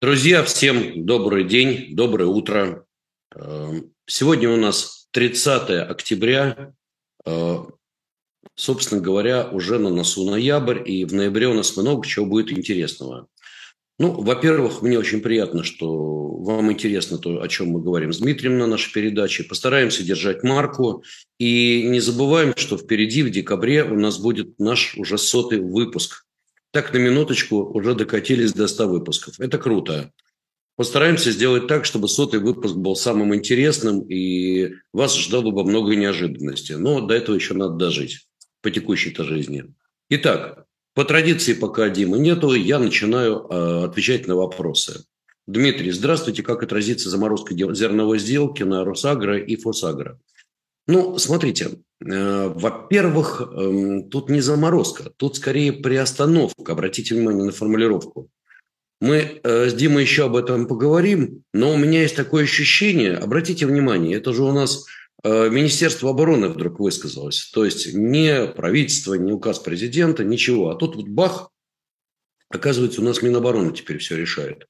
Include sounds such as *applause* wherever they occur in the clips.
Друзья, всем добрый день, доброе утро. Эм, сегодня у нас 30 октября. Э, собственно говоря, уже на носу ноябрь, и в ноябре у нас много чего будет интересного. Ну, во-первых, мне очень приятно, что вам интересно то, о чем мы говорим с Дмитрием на нашей передаче. Постараемся держать марку. И не забываем, что впереди, в декабре, у нас будет наш уже сотый выпуск так на минуточку уже докатились до 100 выпусков. Это круто. Постараемся сделать так, чтобы сотый выпуск был самым интересным, и вас ждало бы много неожиданностей. Но до этого еще надо дожить по текущей-то жизни. Итак, по традиции, пока Димы нету, я начинаю э, отвечать на вопросы. Дмитрий, здравствуйте. Как отразится заморозка зерновой сделки на Росагро и Фосагро? Ну, смотрите, во-первых, эм, тут не заморозка, тут скорее приостановка. Обратите внимание на формулировку. Мы э, с Димой еще об этом поговорим, но у меня есть такое ощущение, обратите внимание, это же у нас э, Министерство обороны вдруг высказалось. То есть не правительство, не указ президента, ничего. А тут вот бах, оказывается, у нас Минобороны теперь все решает.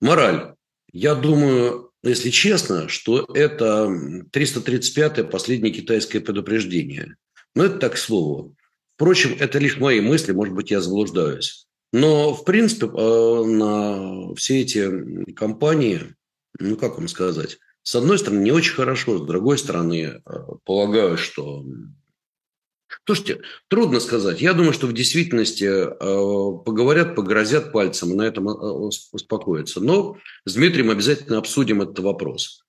Мораль. Я думаю, если честно, что это 335-е последнее китайское предупреждение. Но это так к слову. Впрочем, это лишь мои мысли, может быть, я заблуждаюсь. Но, в принципе, э, на все эти компании, ну, как вам сказать, с одной стороны, не очень хорошо, с другой стороны, э, полагаю, что Слушайте, трудно сказать. Я думаю, что в действительности э, поговорят, погрозят пальцем и на этом э, успокоятся. Но с Дмитрием обязательно обсудим этот вопрос.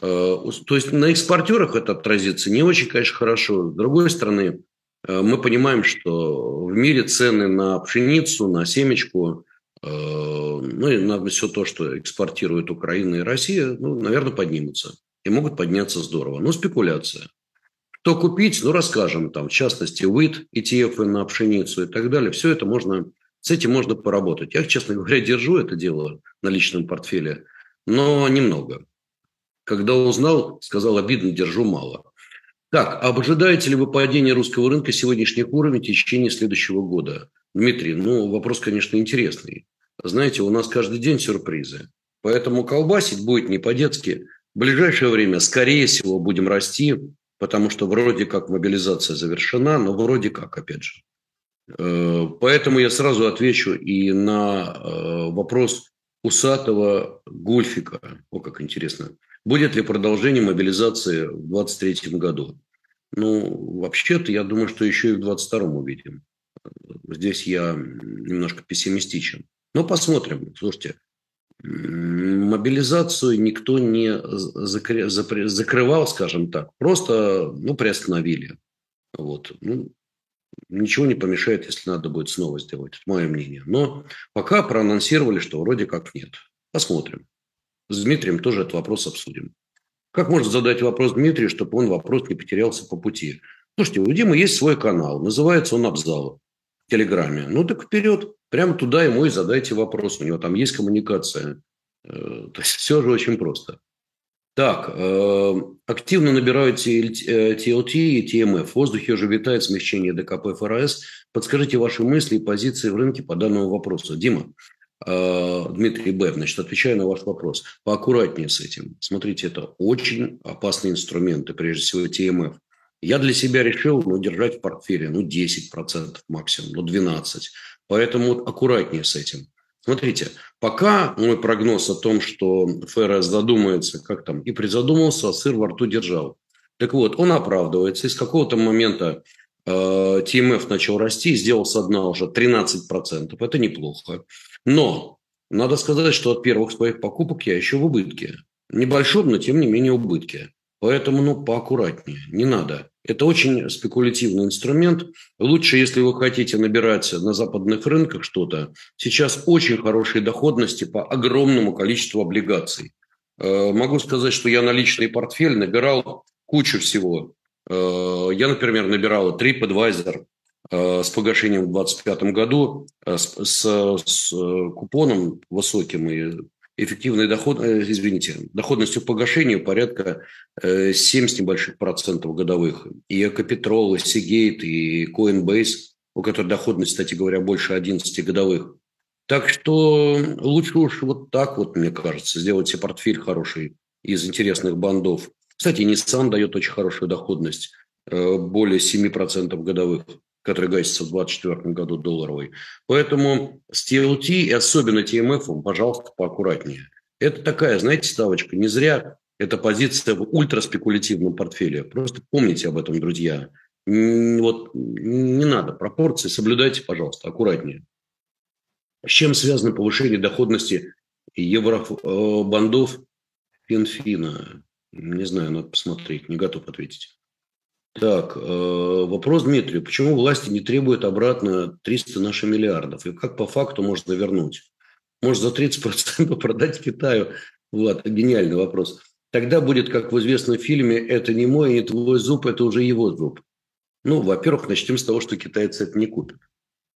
Э, то есть на экспортерах это отразится не очень, конечно, хорошо. С другой стороны, э, мы понимаем, что в мире цены на пшеницу, на семечку, э, ну и на все то, что экспортирует Украина и Россия, ну, наверное, поднимутся. И могут подняться здорово. Но спекуляция. Что купить, ну, расскажем, там, в частности, ВИД, ETF на пшеницу и так далее. Все это можно, с этим можно поработать. Я, честно говоря, держу это дело на личном портфеле, но немного. Когда узнал, сказал, обидно, держу мало. Так, ожидаете ли вы падения русского рынка сегодняшних уровней в течение следующего года? Дмитрий, ну, вопрос, конечно, интересный. Знаете, у нас каждый день сюрпризы. Поэтому колбасить будет не по-детски. В ближайшее время, скорее всего, будем расти потому что вроде как мобилизация завершена, но вроде как, опять же. Э, поэтому я сразу отвечу и на э, вопрос усатого Гульфика. О, как интересно. Будет ли продолжение мобилизации в 2023 году? Ну, вообще-то, я думаю, что еще и в 2022 увидим. Здесь я немножко пессимистичен. Но посмотрим. Слушайте, мобилизацию никто не закрывал, скажем так, просто ну, приостановили. Вот. Ну, ничего не помешает, если надо будет снова сделать, это мое мнение. Но пока проанонсировали, что вроде как нет. Посмотрим. С Дмитрием тоже этот вопрос обсудим. Как можно задать вопрос Дмитрию, чтобы он вопрос не потерялся по пути? Слушайте, у Димы есть свой канал, называется он «Абзал» в Телеграме. Ну так вперед, прямо туда ему и задайте вопрос. У него там есть коммуникация. Э, то есть *laughs* все же очень просто. Так, э, активно набирают TLT и TMF. В воздухе уже витает смещение ДКП ФРС. Подскажите ваши мысли и позиции в рынке по данному вопросу. Дима, э, Дмитрий Б. Значит, отвечаю на ваш вопрос. Поаккуратнее с этим. Смотрите, это очень опасные инструменты, прежде всего TMF. Я для себя решил ну, держать в портфеле ну, 10% максимум, ну 12%. Поэтому аккуратнее с этим. Смотрите, пока мой прогноз о том, что ФРС задумается, как там, и призадумался, а сыр во рту держал. Так вот, он оправдывается. И с какого-то момента э, ТМФ начал расти, сделал со дна уже 13%. Это неплохо. Но надо сказать, что от первых своих покупок я еще в убытке. Небольшом, но тем не менее убытке. Поэтому, ну, поаккуратнее. Не надо это очень спекулятивный инструмент. Лучше, если вы хотите набирать на западных рынках что-то, сейчас очень хорошие доходности по огромному количеству облигаций. Э, могу сказать, что я на личный портфель набирал кучу всего. Э, я, например, набирал TripAdvisor э, с погашением в 2025 году с, с, с купоном высоким и эффективной доход, э, извините, доходностью погашения порядка 7 э, с небольших процентов годовых. И Экопетрол, и Seagate, и Coinbase, у которых доходность, кстати говоря, больше 11 годовых. Так что лучше уж вот так вот, мне кажется, сделать себе портфель хороший из интересных бандов. Кстати, Nissan дает очень хорошую доходность, э, более 7% годовых, который гасится в 2024 году долларовой. Поэтому с TLT и особенно TMF, пожалуйста, поаккуратнее. Это такая, знаете, ставочка. Не зря эта позиция в ультраспекулятивном портфеле. Просто помните об этом, друзья. Вот не надо пропорции, соблюдайте, пожалуйста, аккуратнее. С чем связано повышение доходности евробандов Финфина? Не знаю, надо посмотреть, не готов ответить. Так, э, вопрос Дмитрию. Почему власти не требуют обратно 300 наших миллиардов? И как по факту можно вернуть? Может, за 30% *laughs* продать Китаю? Вот, гениальный вопрос. Тогда будет, как в известном фильме, это не мой, не твой зуб, это уже его зуб. Ну, во-первых, начнем с того, что китайцы это не купят.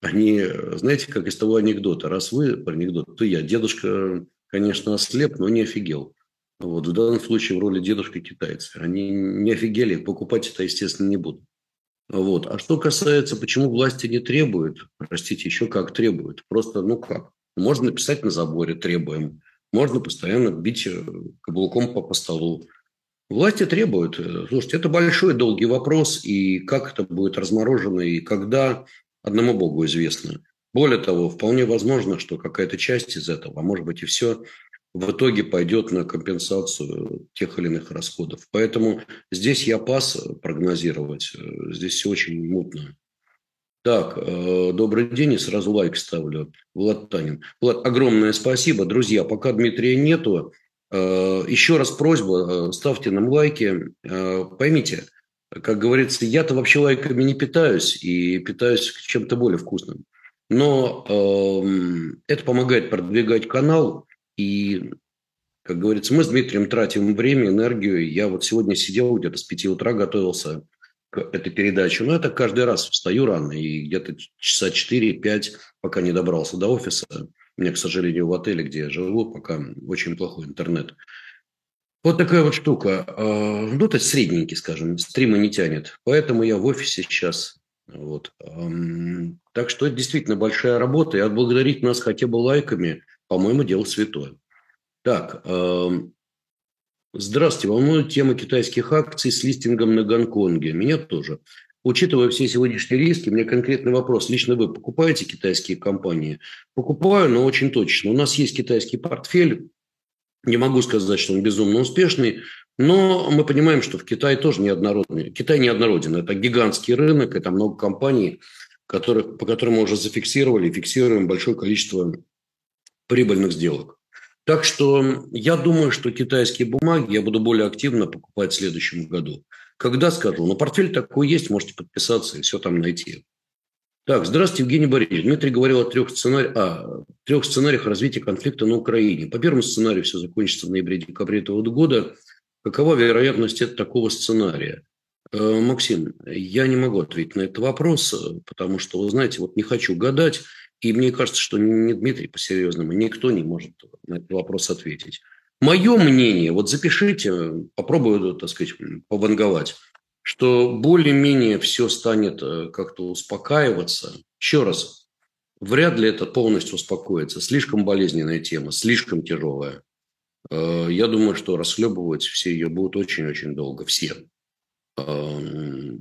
Они, знаете, как из того анекдота. Раз вы, анекдот, то я. Дедушка, конечно, ослеп, но не офигел. Вот, в данном случае в роли дедушка китайцы. Они не офигели, покупать это, естественно, не будут. Вот. А что касается, почему власти не требуют, простите, еще как требуют. Просто, ну как, можно написать на заборе «требуем», можно постоянно бить э, каблуком по, по столу. Власти требуют. Слушайте, это большой долгий вопрос, и как это будет разморожено, и когда, одному Богу известно. Более того, вполне возможно, что какая-то часть из этого, а может быть и все, в итоге пойдет на компенсацию тех или иных расходов. Поэтому здесь я пас прогнозировать. Э, здесь все очень мутно. Так, э, добрый день, и сразу лайк ставлю. Влад Танин. Влад, огромное спасибо. Друзья, пока Дмитрия нету, э, еще раз просьба, э, ставьте нам лайки. Э, поймите, как говорится, я-то вообще лайками не питаюсь, и питаюсь чем-то более вкусным. Но э, это помогает продвигать канал, и, как говорится, мы с Дмитрием тратим время, энергию. Я вот сегодня сидел где-то с 5 утра, готовился этой передачи. Но это каждый раз встаю рано, и где-то часа 4-5, пока не добрался до офиса. У меня, к сожалению, в отеле, где я живу, пока очень плохой интернет. Вот такая вот штука. А, ну, то есть средненький, скажем, стрима не тянет. Поэтому я в офисе сейчас. Вот. Так что это действительно большая работа. И отблагодарить нас хотя бы лайками, по-моему, дело святое. Так, Здравствуйте. Волнует тема китайских акций с листингом на Гонконге. Меня тоже. Учитывая все сегодняшние риски, у меня конкретный вопрос. Лично вы покупаете китайские компании? Покупаю, но очень точно. У нас есть китайский портфель. Не могу сказать, что он безумно успешный, но мы понимаем, что в Китае тоже неоднородный. Китай неоднороден. Это гигантский рынок, это много компаний, которых, по которым мы уже зафиксировали фиксируем большое количество прибыльных сделок. Так что я думаю, что китайские бумаги я буду более активно покупать в следующем году. Когда скажу? Ну, портфель такой есть, можете подписаться и все там найти. Так, здравствуйте, Евгений Борисович. Дмитрий говорил о трех, сценари... а, трех сценариях развития конфликта на Украине. По первому сценарию все закончится в ноябре-декабре этого года. Какова вероятность такого сценария? Э, Максим, я не могу ответить на этот вопрос, потому что, вы знаете, вот не хочу гадать. И мне кажется, что не Дмитрий по-серьезному, никто не может на этот вопрос ответить. Мое мнение, вот запишите, попробую, так сказать, пованговать, что более-менее все станет э, как-то успокаиваться. Еще раз, вряд ли это полностью успокоится. Слишком болезненная тема, слишком тяжелая. Э, я думаю, что расхлебывать все ее будут очень-очень долго, все. Э,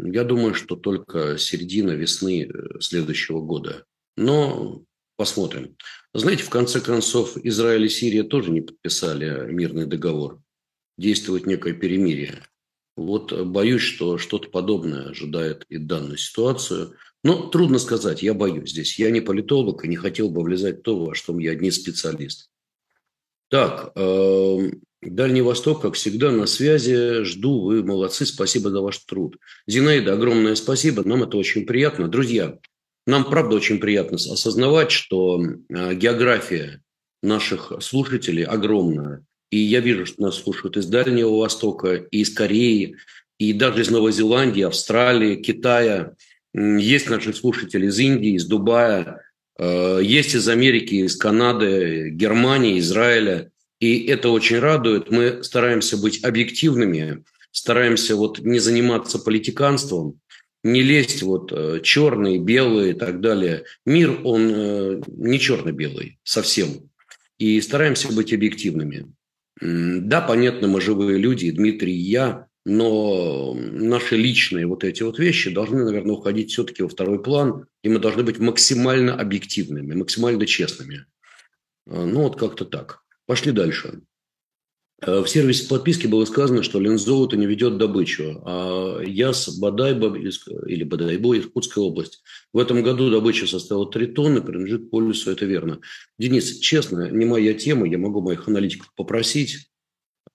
я думаю, что только середина весны следующего года но посмотрим. Знаете, в конце концов, Израиль и Сирия тоже не подписали мирный договор. Действует некое перемирие. Вот боюсь, что что-то подобное ожидает и данную ситуацию. Но трудно сказать, я боюсь здесь. Я не политолог и не хотел бы влезать в то, во что я не специалист. Так, э, Дальний Восток, как всегда, на связи. Жду, вы молодцы, спасибо за ваш труд. Зинаида, огромное спасибо, нам это очень приятно. Друзья, нам, правда, очень приятно осознавать, что э, география наших слушателей огромная. И я вижу, что нас слушают из Дальнего Востока, и из Кореи, и даже из Новой Зеландии, Австралии, Китая. Есть наши слушатели из Индии, из Дубая, э, есть из Америки, из Канады, Германии, Израиля. И это очень радует. Мы стараемся быть объективными, стараемся вот не заниматься политиканством, не лезть вот э, черный, белый и так далее. Мир, он э, не черно-белый совсем. И стараемся быть объективными. Да, понятно, мы живые люди, Дмитрий и я, но наши личные вот эти вот вещи должны, наверное, уходить все-таки во второй план, и мы должны быть максимально объективными, максимально честными. Э, ну, вот как-то так. Пошли дальше. Э, в сервисе подписки было сказано, что Лензолото не ведет добычу, а Яс Бадайба или Бадайбо, Иркутская область. В этом году добыча составила 3 тонны, принадлежит полюсу, это верно. Денис, честно, не моя тема, я могу моих аналитиков попросить.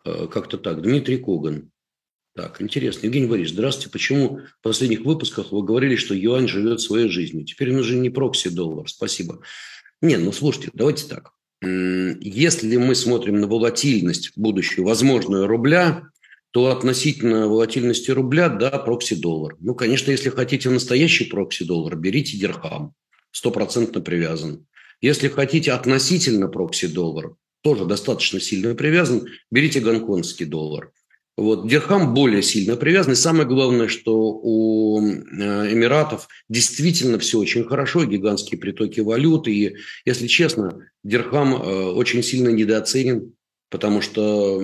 Э, как-то так. Дмитрий Коган. Так, интересно. Евгений Борисович, здравствуйте. Почему в последних выпусках вы говорили, что юань живет своей жизнью? Теперь нужен не прокси-доллар. Спасибо. Не, ну слушайте, давайте так. Если мы смотрим на волатильность будущую, возможную рубля, то относительно волатильности рубля, да, прокси-доллар. Ну, конечно, если хотите настоящий прокси-доллар, берите дирхам, стопроцентно привязан. Если хотите относительно прокси-доллар, тоже достаточно сильно привязан, берите гонконгский доллар. Вот. Дирхам более сильно привязан. И самое главное, что у э, Эмиратов действительно все очень хорошо, гигантские притоки валюты. И, если честно, Дирхам э, очень сильно недооценен, потому что,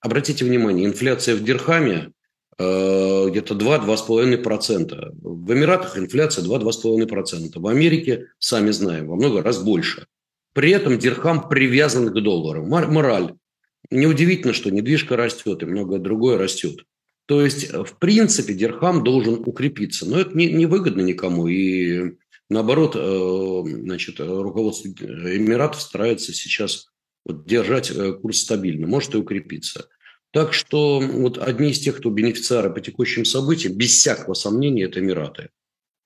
обратите внимание, инфляция в Дирхаме э, где-то 2-2,5%. В Эмиратах инфляция 2-2,5%. В Америке, сами знаем, во много раз больше. При этом Дирхам привязан к доллару. Мораль Неудивительно, что недвижка растет и многое другое растет. То есть, в принципе, Дирхам должен укрепиться. Но это не, не выгодно никому. И наоборот, э, значит, руководство Эмиратов старается сейчас вот держать э, курс стабильно, может и укрепиться. Так что вот одни из тех, кто бенефициары по текущим событиям, без всякого сомнения, это Эмираты.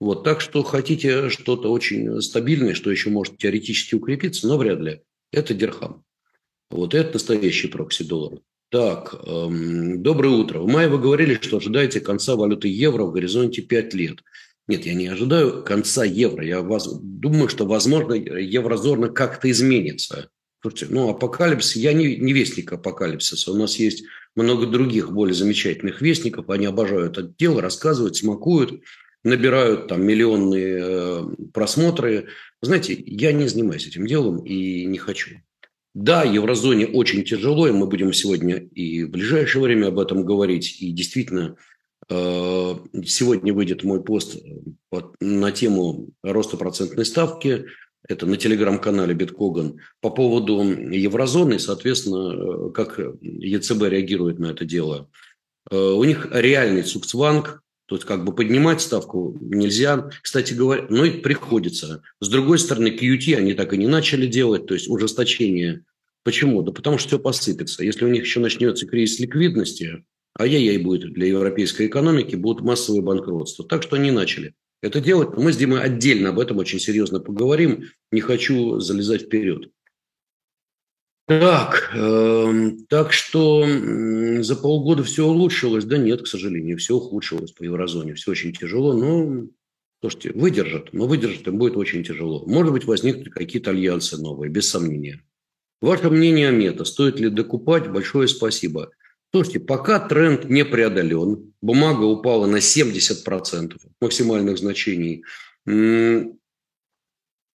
Вот, так что хотите что-то очень стабильное, что еще может теоретически укрепиться, но вряд ли. Это Дирхам. Вот это настоящий прокси доллара. Так, эм, доброе утро. В мае вы говорили, что ожидаете конца валюты евро в горизонте 5 лет. Нет, я не ожидаю конца евро. Я вас, думаю, что, возможно, еврозона как-то изменится. Слушайте, ну, апокалипсис, я не, не вестник апокалипсиса. У нас есть много других более замечательных вестников. Они обожают это дело, рассказывают, смакуют, набирают там миллионные э, просмотры. Знаете, я не занимаюсь этим делом и не хочу. Да, еврозоне очень тяжело, и мы будем сегодня и в ближайшее время об этом говорить. И действительно, э, сегодня выйдет мой пост э, на тему роста процентной ставки. Это на телеграм-канале Биткоган. По поводу еврозоны, соответственно, э, как ЕЦБ реагирует на это дело. У них реальный цукцванг, есть как бы поднимать ставку нельзя. Кстати говоря, но и приходится. С другой стороны, QT они так и не начали делать, то есть ужесточение. Почему? Да потому что все посыпется. Если у них еще начнется кризис ликвидности, а яй-яй будет для европейской экономики, будут массовые банкротства. Так что они начали это делать. Мы с Димой отдельно об этом очень серьезно поговорим. Не хочу залезать вперед. Так, э, так что э, за полгода все улучшилось? Да нет, к сожалению, все ухудшилось по еврозоне. Все очень тяжело, но, слушайте, выдержат, но выдержат им будет очень тяжело. Может быть, возникнут какие-то альянсы новые, без сомнения. Ваше мнение о мета, стоит ли докупать? Большое спасибо. Слушайте, пока тренд не преодолен, бумага упала на 70% максимальных значений,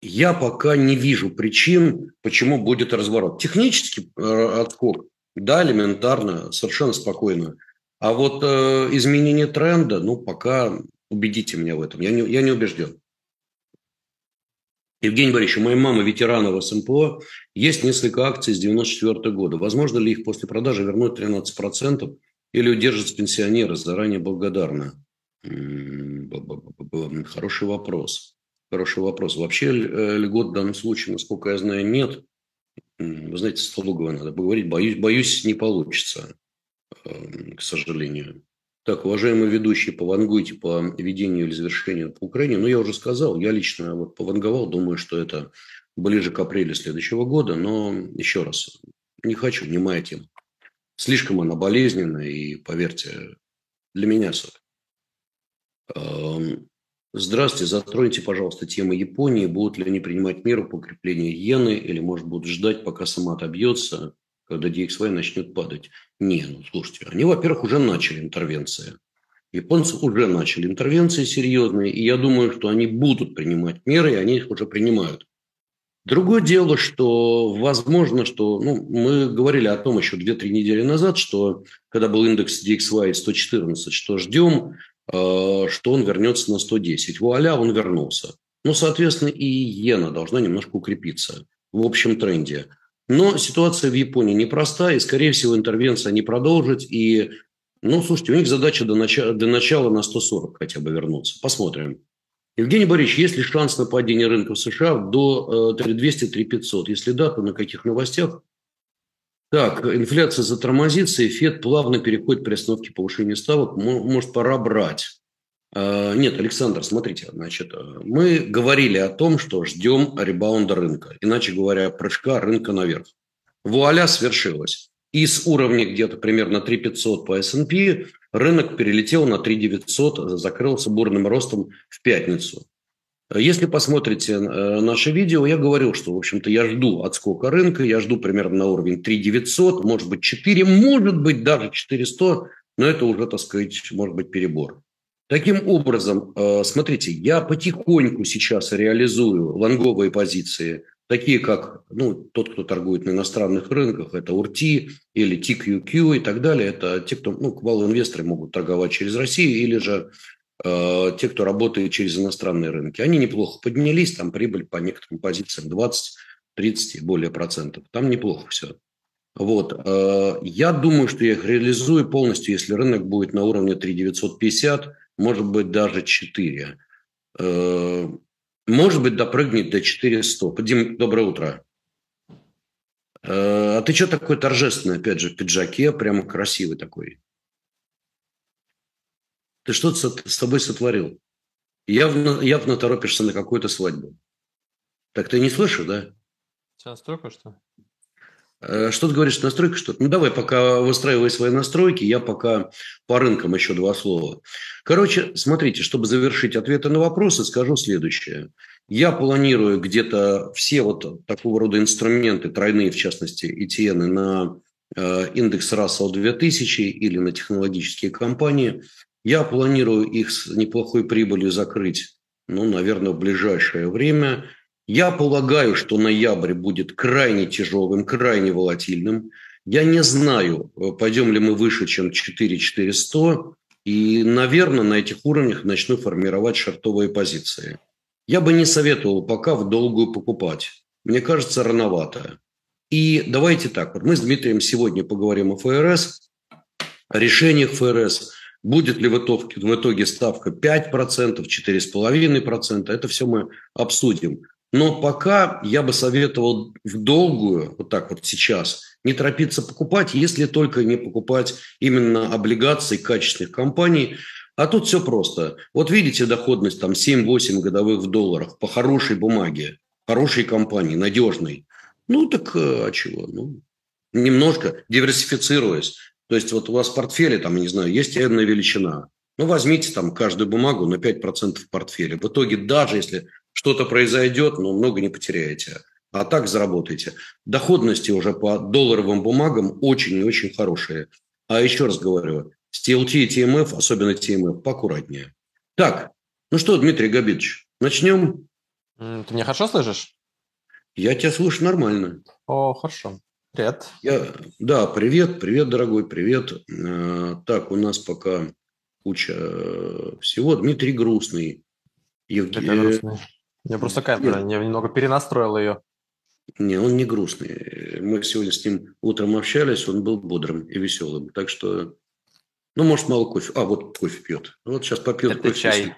я пока не вижу причин, почему будет разворот. Технический э, отскок, да, элементарно, совершенно спокойно. А вот э, изменение тренда, ну, пока убедите меня в этом. Я не, я не убежден. Евгений Борисович, у моей мамы ветеранов СМПО есть несколько акций с 94 года. Возможно ли их после продажи вернуть 13% или удержат пенсионеры? Заранее благодарна. Хороший вопрос. Хороший вопрос. Вообще э, льгот в данном случае, насколько я знаю, нет. Вы знаете, Столугова надо поговорить. Боюсь, боюсь, не получится, эм, к сожалению. Так, уважаемые ведущие, повангуйте по ведению или завершению по Украине. Ну, я уже сказал, я лично вот пованговал, думаю, что это ближе к апрелю следующего года. Но еще раз, не хочу, не моя тема. Слишком она болезненная и, поверьте, для меня сок. Здравствуйте, затроните, пожалуйста, тему Японии. Будут ли они принимать меры по укреплению иены или, может, будут ждать, пока сама отобьется, когда DXY начнет падать? Не, ну, слушайте, они, во-первых, уже начали интервенции. Японцы уже начали интервенции серьезные, и я думаю, что они будут принимать меры, и они их уже принимают. Другое дело, что возможно, что ну, мы говорили о том еще 2-3 недели назад, что когда был индекс DXY 114, что ждем, что он вернется на 110. Вуаля, он вернулся. Ну, соответственно, и иена должна немножко укрепиться в общем тренде. Но ситуация в Японии непростая, и, скорее всего, интервенция не продолжит. И, ну, слушайте, у них задача до начала, до начала на 140 хотя бы вернуться. Посмотрим. Евгений Борисович, есть ли шанс на падение рынка в США до 3200-3500? Э, Если да, то на каких новостях? Так, инфляция затормозится, и ФЕД плавно переходит при остановке повышения ставок. Может, пора брать. А, нет, Александр, смотрите, значит, э, мы говорили о том, что ждем ребаунда рынка, иначе говоря, прыжка рынка наверх. Вуаля свершилась. И с уровня где-то примерно 3500 по S&P рынок перелетел на 3900, закрылся бурным ростом в пятницу. Если посмотрите э, наше видео, я говорил, что, в общем-то, я жду отскока рынка, я жду примерно на уровень 3900, может быть, 4, может быть, даже 400, но это уже, так сказать, может быть, перебор. Таким образом, э, смотрите, я потихоньку сейчас реализую лонговые позиции, такие как ну, тот, кто торгует на иностранных рынках, это УРТИ или TQQ и так далее. Это те, кто, ну, квал-инвесторы могут торговать через Россию или же те, кто работает через иностранные рынки. Они неплохо поднялись, там прибыль по некоторым позициям 20, 30 и более процентов. Там неплохо все. Вот. Э, я думаю, что я их реализую полностью, если рынок будет на уровне 3950, может быть, даже 4. Э, может быть, допрыгнет до 400. Дим, доброе утро. Э, а ты что такой торжественный, опять же, в пиджаке, прямо красивый такой? Ты что с тобой сотворил? Явно, явно торопишься на какую-то свадьбу. Так ты не слышишь, да? Сейчас только что? Э, что ты говоришь, настройка что-то? Ну, давай, пока выстраивай свои настройки, я пока по рынкам еще два слова. Короче, смотрите, чтобы завершить ответы на вопросы, скажу следующее. Я планирую где-то все вот такого рода инструменты, тройные, в частности, ETN, на э, индекс Russell 2000 или на технологические компании. Я планирую их с неплохой прибылью закрыть, ну, наверное, в ближайшее время – я полагаю, что ноябрь будет крайне тяжелым, крайне волатильным. Я не знаю, э, пойдем ли мы выше, чем 4400. И, наверное, на этих уровнях начну формировать шартовые позиции. Я бы не советовал пока в долгую покупать. Мне кажется, рановато. И давайте так, вот мы с Дмитрием сегодня поговорим о ФРС, о решениях ФРС. Будет ли в итоге, в итоге ставка 5%, 4,5%, это все мы обсудим. Но пока я бы советовал в долгую, вот так вот сейчас, не торопиться покупать, если только не покупать именно облигации качественных компаний. А тут все просто. Вот видите доходность там 7-8 годовых в долларах по хорошей бумаге, хорошей компании, надежной. Ну так а чего? Ну, немножко диверсифицируясь. То есть вот у вас в портфеле, там, я не знаю, есть энная величина. Ну, возьмите там каждую бумагу на 5% в портфеле. В итоге, даже если что-то произойдет, но много не потеряете. А так заработаете. Доходности уже по долларовым бумагам очень и очень хорошие. А еще раз говорю, с TLT и TMF, особенно TMF, поаккуратнее. Так, ну что, Дмитрий Габидович, начнем? Ты меня хорошо слышишь? Я тебя слышу нормально. О, хорошо. Привет. Я, да, привет, привет, дорогой, привет. А, так, у нас пока куча э, всего. Дмитрий Грустный. Евгений. Я просто камера Нет. немного перенастроил ее. Не, он не грустный. Мы сегодня с ним утром общались, он был бодрым и веселым. Так что, ну, может, мало кофе. А, вот кофе пьет. Вот сейчас попьет Это кофе. чай.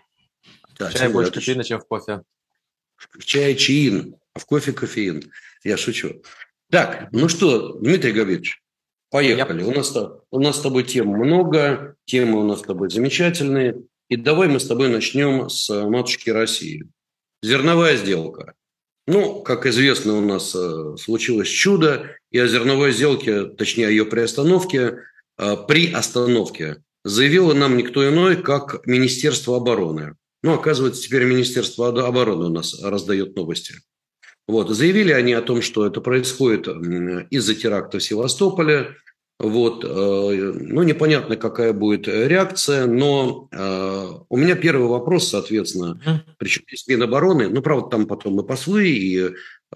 Да, чай больше кофеина, чем в кофе. В чае чаин, а в кофе кофеин. Я шучу. Так, ну что, Дмитрий Гаврилович, поехали. Я... У, нас, у нас с тобой тем много, темы у нас с тобой замечательные. И давай мы с тобой начнем с матушки России. Зерновая сделка. Ну, как известно, у нас э, случилось чудо, и о зерновой сделке, точнее, о ее приостановке, э, при остановке заявило нам никто иной, как Министерство обороны. Ну, оказывается, теперь Министерство обороны у нас раздает новости. Вот. Заявили они о том, что это происходит из-за теракта в Севастополе. Вот, ну, непонятно, какая будет реакция, но у меня первый вопрос, соответственно, причем здесь Минобороны, ну, правда, там потом и послы, и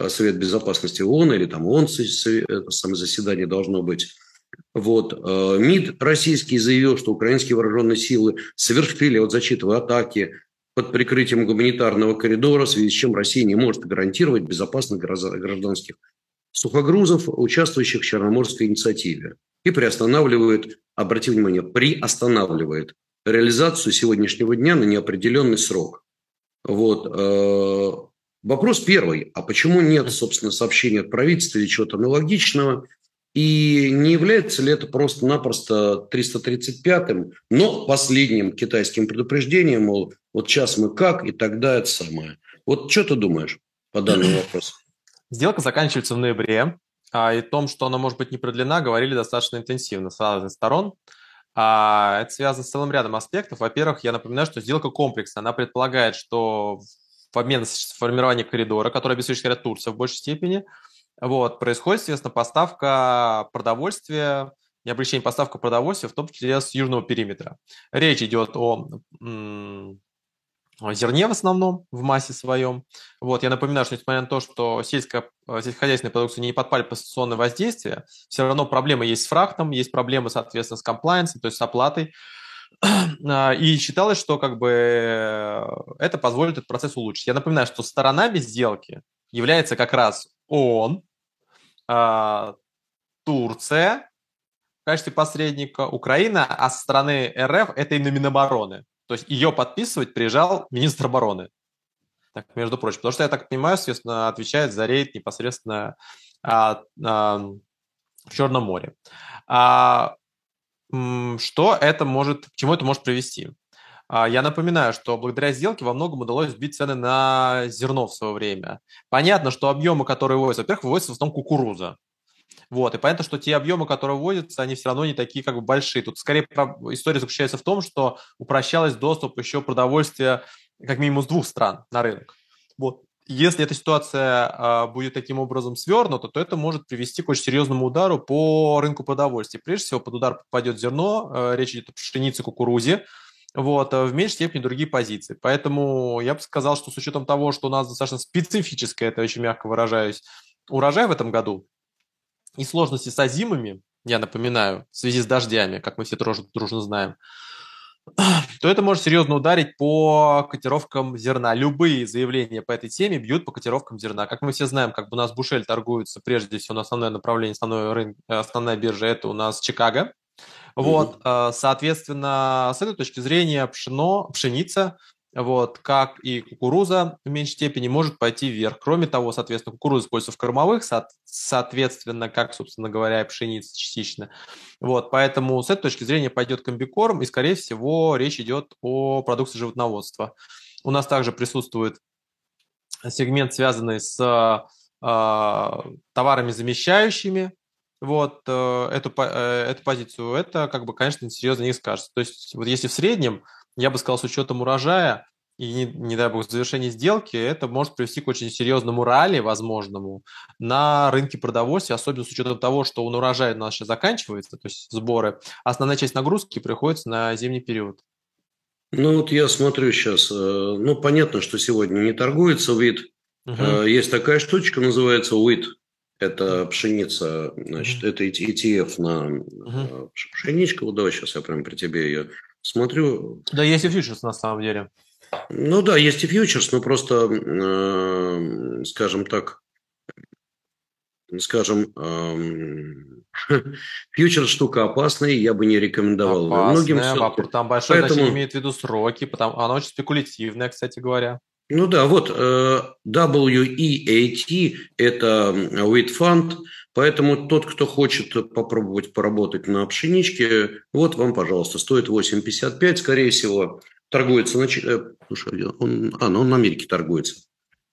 Совет Безопасности ООН, или там ООН, это самое заседание должно быть. Вот. МИД российский заявил, что украинские вооруженные силы совершили, вот зачитываю, атаки под прикрытием гуманитарного коридора, в связи с чем Россия не может гарантировать безопасность гражданских сухогрузов, участвующих в Черноморской инициативе. И приостанавливает, обрати внимание, приостанавливает реализацию сегодняшнего дня на неопределенный срок. Вот. Э, вопрос первый. А почему нет, собственно, сообщения от правительства или чего-то аналогичного? И не является ли это просто-напросто 335-м, но последним китайским предупреждением, мол, вот сейчас мы как, и тогда это самое. Вот что ты думаешь по данному *clears throat* вопросу? Сделка заканчивается в ноябре, а, и о том, что она может быть не продлена, говорили достаточно интенсивно с разных сторон. А, это связано с целым рядом аспектов. Во-первых, я напоминаю, что сделка комплексная. Она предполагает, что в обмен с формированием коридора, который обеспечивает говоря, Турция в большей степени, вот, происходит, естественно, поставка продовольствия, не облегчение поставка продовольствия, в том числе с южного периметра. Речь идет о зерне в основном, в массе своем. Вот, я напоминаю, что несмотря на то, что сельская, э, сельскохозяйственная не подпали под санкционное воздействие, все равно проблемы есть с фрахтом, есть проблемы, соответственно, с комплайенсом, то есть с оплатой. *clears throat* А, и считалось, что как бы э, это позволит этот процесс улучшить. Я напоминаю, что сторонами сделки является как раз ООН, а, Турция в качестве посредника, Украина, а со стороны РФ это именно Минобороны. То есть ее подписывать приезжал министр обороны. Так, между прочим. Потому что, я так понимаю, соответственно, отвечает за рейд непосредственно а, а, в Черном море. А, что это может, к чему это может привести? А, я напоминаю, что благодаря сделке во многом удалось сбить цены на зерно в свое время. Понятно, что объемы, которые вывозятся, во-первых, вывозится в основном кукуруза. Вот, и понятно, что те объемы, которые вводятся, они все равно не такие как бы большие. Тут скорее история заключается в том, что упрощалось доступ еще продовольствия как минимум с двух стран на рынок. Вот. Если эта ситуация э, будет таким образом свернута, то это может привести к очень серьезному удару по рынку продовольствия. Прежде всего, под удар попадет зерно, э, речь идет о пшенице, кукурузе, вот, а в меньшей степени другие позиции. Поэтому я бы сказал, что с учетом того, что у нас достаточно специфическое, это очень мягко выражаюсь, урожай в этом году, и сложности с озимами, я напоминаю, в связи с дождями, как мы все дружно, дружно знаем, *clears throat* то это может серьезно ударить по котировкам зерна. Любые заявления по этой теме бьют по котировкам зерна. Как мы все знаем, как бы у нас Бушель торгуется прежде всего на основное направление, основной рынок, основная биржа – это у нас Чикаго. Вот, mm-hmm. соответственно, с этой точки зрения пшено, пшеница вот, как и кукуруза в меньшей степени может пойти вверх. Кроме того, соответственно, кукуруза используется в кормовых, соответственно, как, собственно говоря, и пшеница частично. Вот, поэтому с этой точки зрения пойдет комбикорм, и, скорее всего, речь идет о продукции животноводства. У нас также присутствует сегмент, связанный с э, товарами замещающими, вот э, эту, э, эту позицию, это, как бы, конечно, серьезно не скажется. То есть, вот если в среднем я бы сказал, с учетом урожая и, не, не дай бог, завершения сделки, это может привести к очень серьезному ралли возможному на рынке продовольствия, особенно с учетом того, что он урожай у нас сейчас заканчивается, то есть сборы. Основная часть нагрузки приходится на зимний период. Ну вот я смотрю сейчас, э, ну понятно, что сегодня не торгуется вид. Угу. Есть такая штучка, называется УИТ. Это пшеница, значит, угу. это ETF на угу. пшеничку. Вот давай сейчас я прям при тебе ее Смотрю... Да, есть и фьючерс на самом деле. Ну да, есть и фьючерс, но просто, э, скажем так, скажем, э, *laughs* фьючерс штука опасная, я бы не рекомендовал. Опасная, Многим там большое Поэтому... значение имеет в виду сроки, потому она очень спекулятивная, кстати говоря. Ну да, вот э, WEAT – это Wheat Fund, поэтому тот, кто хочет попробовать поработать на пшеничке, вот вам, пожалуйста, стоит 8,55, скорее всего, торгуется на... Э, слушай, он, а, ну он на Америке торгуется.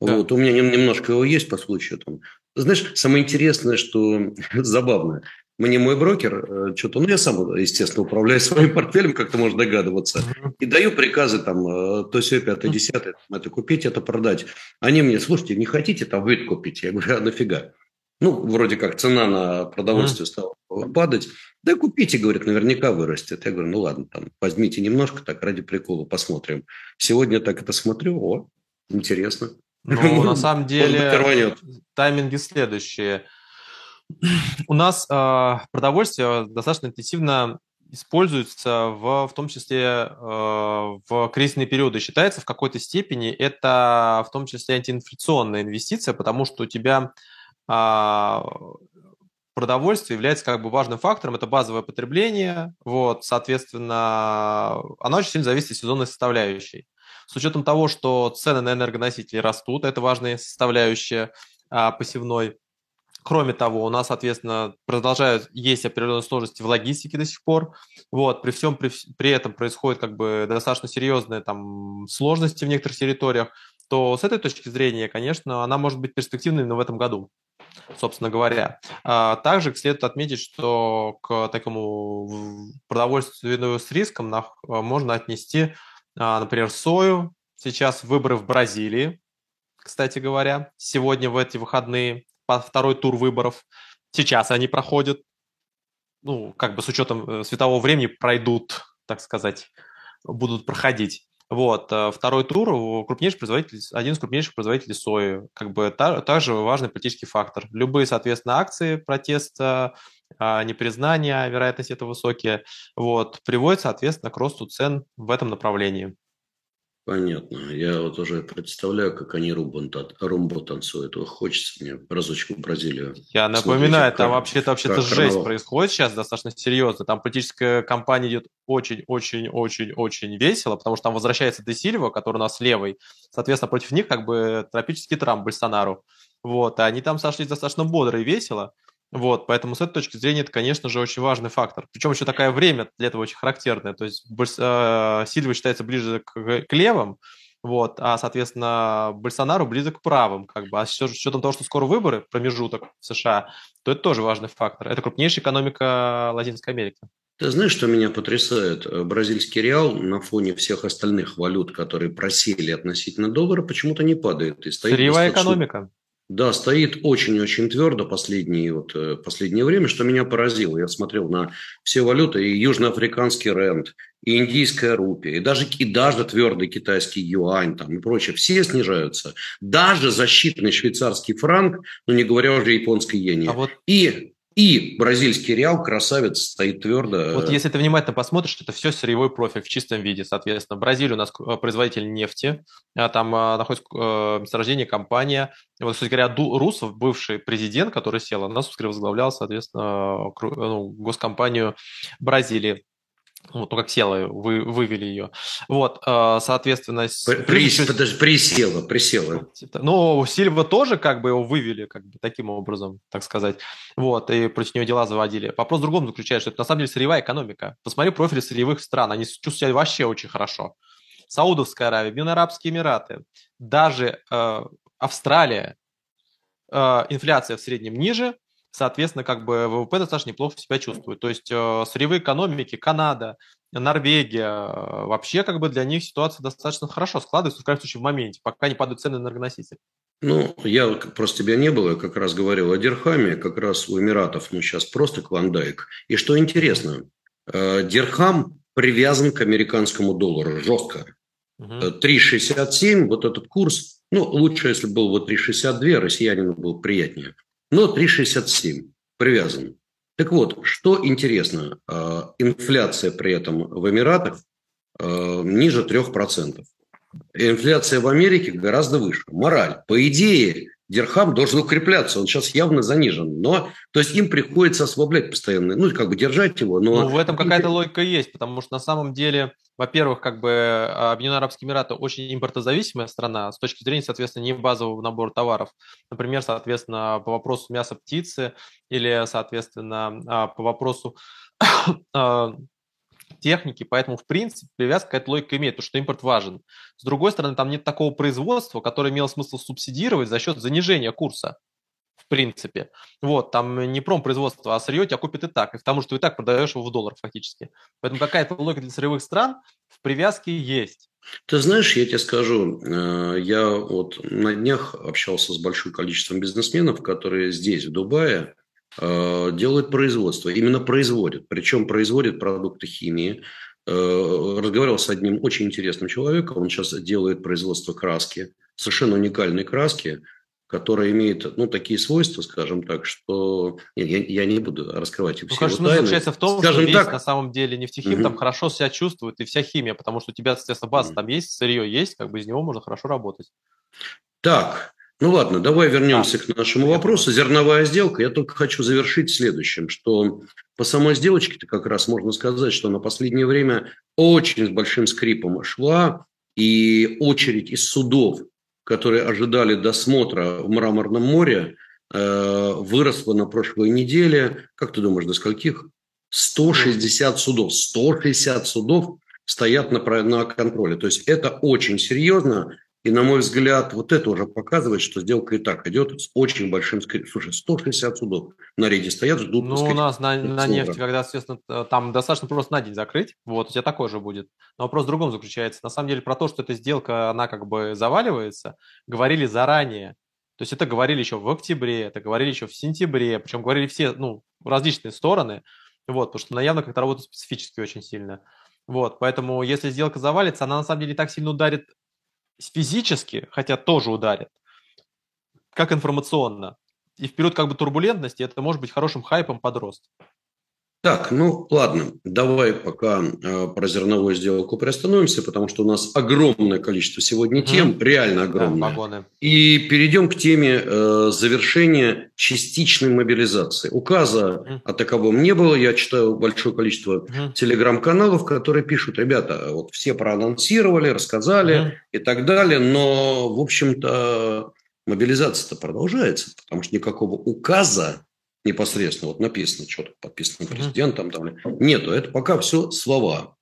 Да. Вот, у меня немножко его есть по случаю. Там. Знаешь, самое интересное, что *laughs* забавно, мне мой брокер э, что-то, ну, я сам, естественно, управляю *laughs* своим портфелем, как ты можешь догадываться, и даю приказы там, э, то все, пятое, десятое, это купить, это продать. Они мне, слушайте, не хотите там вид купить? Я говорю, а нафига? Ну, вроде как цена на продовольствие стала падать. Да купите, говорит, наверняка вырастет. Я говорю, ну ладно, там, возьмите немножко, так, ради прикола посмотрим. Сегодня так это смотрю, о, интересно. Ну, *laughs* на самом деле, тайминги следующие. У нас э, продовольствие достаточно интенсивно используется в, в том числе э, в кризисные периоды. Считается в какой-то степени это в том числе антиинфляционная инвестиция, потому что у тебя продовольствие является как бы важным фактором, это базовое потребление, вот, соответственно, оно очень сильно зависит от сезонной составляющей. С учетом того, что цены на энергоносители растут, это важная составляющая а, посевной. Кроме того, у нас, соответственно, продолжают есть определенные сложности в логистике до сих пор. Вот, при всем при, при этом происходят как бы достаточно серьезные там сложности в некоторых территориях, то с этой точки зрения, конечно, она может быть перспективной именно в этом году собственно говоря. А также следует отметить, что к такому продовольствию с риском можно отнести, а, например, сою. Сейчас выборы в Бразилии, кстати говоря, сегодня в эти выходные, второй тур выборов. Сейчас они проходят, ну, как бы с учетом э, светового времени пройдут, так сказать, будут проходить. Вот. Э, второй тур крупнейший производитель, один из крупнейших производителей сои. Как бы та, также важный политический фактор. Любые, соответственно, акции протеста, а, непризнания, вероятность это высокие, вот, приводят, соответственно, к росту цен в этом направлении. Понятно. Я вот уже представляю, как они румбу, румбу танцуют. Хочется мне разочек в Бразилию. Я напоминаю, там вообще-то вообще-то жесть происходит сейчас достаточно серьезно. Там политическая кампания идет очень-очень-очень-очень весело, потому что там возвращается Десильва, который у нас левый. Соответственно, против них как бы тропический Трамп Больсонару. Вот, и они там сошлись достаточно бодро и весело. Вот, поэтому с этой точки зрения это, конечно же, очень важный фактор. Причем еще такое время для этого очень характерное. То есть э, Сильва считается ближе к, к левым, вот, а, соответственно, Больсонару близок к правым, как бы. А с учетом того, что скоро выборы, промежуток в США, то это тоже важный фактор. Это крупнейшая экономика Латинской Америки. Ты знаешь, что меня потрясает? Бразильский реал на фоне всех остальных валют, которые просели относительно доллара, почему-то не падает. И стоит Сырьевая достаточно... экономика. Да, стоит очень-очень твердо последнее, вот, э, последнее время, что меня поразило. Я смотрел на все валюты, и южноафриканский рент, и индийская рупия, и даже, и даже твердый китайский юань там, и прочее. Все снижаются. Даже защитный швейцарский франк, ну не говоря уже японской иене. А вот... И и бразильский реал, красавец, стоит твердо. Вот если ты внимательно посмотришь, это все сырьевой профиль в чистом виде, соответственно. Бразилия у нас э, производитель нефти, а там а, находится э, месторождение компания. Вот, кстати говоря, Русов, бывший президент, который сел, у нас возглавлял, соответственно, ну, госкомпанию Бразилии вот, ну, как села, вы, вывели ее. Вот, э, соответственно... При, подожди, присела, присела. Ну, Сильва тоже как бы его вывели, как бы таким образом, так сказать. Вот, и против нее дела заводили. Вопрос в другом заключается, что это на самом деле сырьевая экономика. Посмотри профили сырьевых стран, они чувствуют себя вообще очень хорошо. Саудовская Аравия, Объединенные Арабские Эмираты, даже э, Австралия, э, инфляция в среднем ниже, соответственно, как бы ВВП достаточно неплохо себя чувствует. То есть э, сырьевые экономики, Канада, Норвегия, э, вообще как бы для них ситуация достаточно хорошо складывается, в крайнем случае в моменте, пока не падают цены на энергоносители. Ну, я просто тебя не было, я как раз говорил о Дирхаме, как раз у Эмиратов, ну, сейчас просто клондайк. И что интересно, э, Дирхам привязан к американскому доллару жестко. Угу. 3,67, вот этот курс, ну, лучше, если был вот 3,62, россиянину было приятнее но 3,67 привязан. Так вот, что интересно, а, инфляция при этом в Эмиратах а, ниже 3%. Инфляция в Америке гораздо выше. Мораль. По идее, Дирхам должен укрепляться, он сейчас явно занижен. Но, то есть им приходится ослаблять постоянно, ну, как бы держать его. Но... Ну, в этом какая-то логика есть, потому что на самом деле, во-первых, как бы а, Объединенные Арабские Эмираты очень импортозависимая страна с точки зрения, соответственно, не базового набора товаров. Например, соответственно, по вопросу мяса птицы или, соответственно, а, по вопросу *coughs* а, техники, поэтому, в принципе, привязка к этой логике имеет, потому что импорт важен. С другой стороны, там нет такого производства, которое имело смысл субсидировать за счет занижения курса в принципе. Вот, там не промпроизводство, а сырье тебя купит и так, и потому что и так продаешь его в доллар фактически. Поэтому какая-то логика для сырьевых стран в привязке есть. Ты знаешь, я тебе скажу, э, я вот на днях общался с большим количеством бизнесменов, которые здесь, в Дубае, э, делают производство. Именно производят. Причем производят продукты химии. Э, разговаривал с одним очень интересным человеком. Он сейчас делает производство краски. Совершенно уникальной краски которая имеет, ну, такие свойства, скажем так, что... Нет, я, я не буду раскрывать ну, все кажется, тайны. заключается в том, скажем что так... на самом деле нефтехим угу. там хорошо себя чувствует, и вся химия, потому что у тебя, соответственно, база угу. там есть, сырье есть, как бы из него можно хорошо работать. Так, ну ладно, давай вернемся да. к нашему вопросу. Зерновая сделка. Я только хочу завершить следующим, что по самой сделочке-то как раз можно сказать, что на последнее время очень с большим скрипом шла, и очередь из судов которые ожидали досмотра в Мраморном море, э, выросла на прошлой неделе, как ты думаешь, до скольких? 160 судов. 160 судов стоят на, на контроле. То есть это очень серьезно. И, на мой взгляд, вот это уже показывает, что сделка и так идет с очень большим. Слушай, 160 судов на рейде стоят, ждут. Ну, у нас на, на нефти, когда, естественно, там достаточно просто на день закрыть, вот, у тебя такой же будет. Но вопрос в другом заключается. На самом деле, про то, что эта сделка, она как бы заваливается, говорили заранее. То есть это говорили еще в октябре, это говорили еще в сентябре, причем говорили все, ну, различные стороны, вот, потому что она явно как-то работает специфически очень сильно. Вот, поэтому если сделка завалится, она на самом деле не так сильно ударит физически, хотя тоже ударит, как информационно. И в период как бы турбулентности это может быть хорошим хайпом под рост. Так, ну ладно, давай пока э, про зерновую сделку приостановимся, потому что у нас огромное количество сегодня тем, угу. реально огромное. Да, И перейдем к теме э, завершения частичной мобилизации. Указа угу. о таковом не было. Я читаю большое количество угу. телеграм-каналов, которые пишут, ребята, вот все проанонсировали, рассказали угу. и так далее, но, в общем-то, мобилизация-то продолжается, потому что никакого указа непосредственно, вот написано, что-то подписано президентом, там, нету, это пока все слова.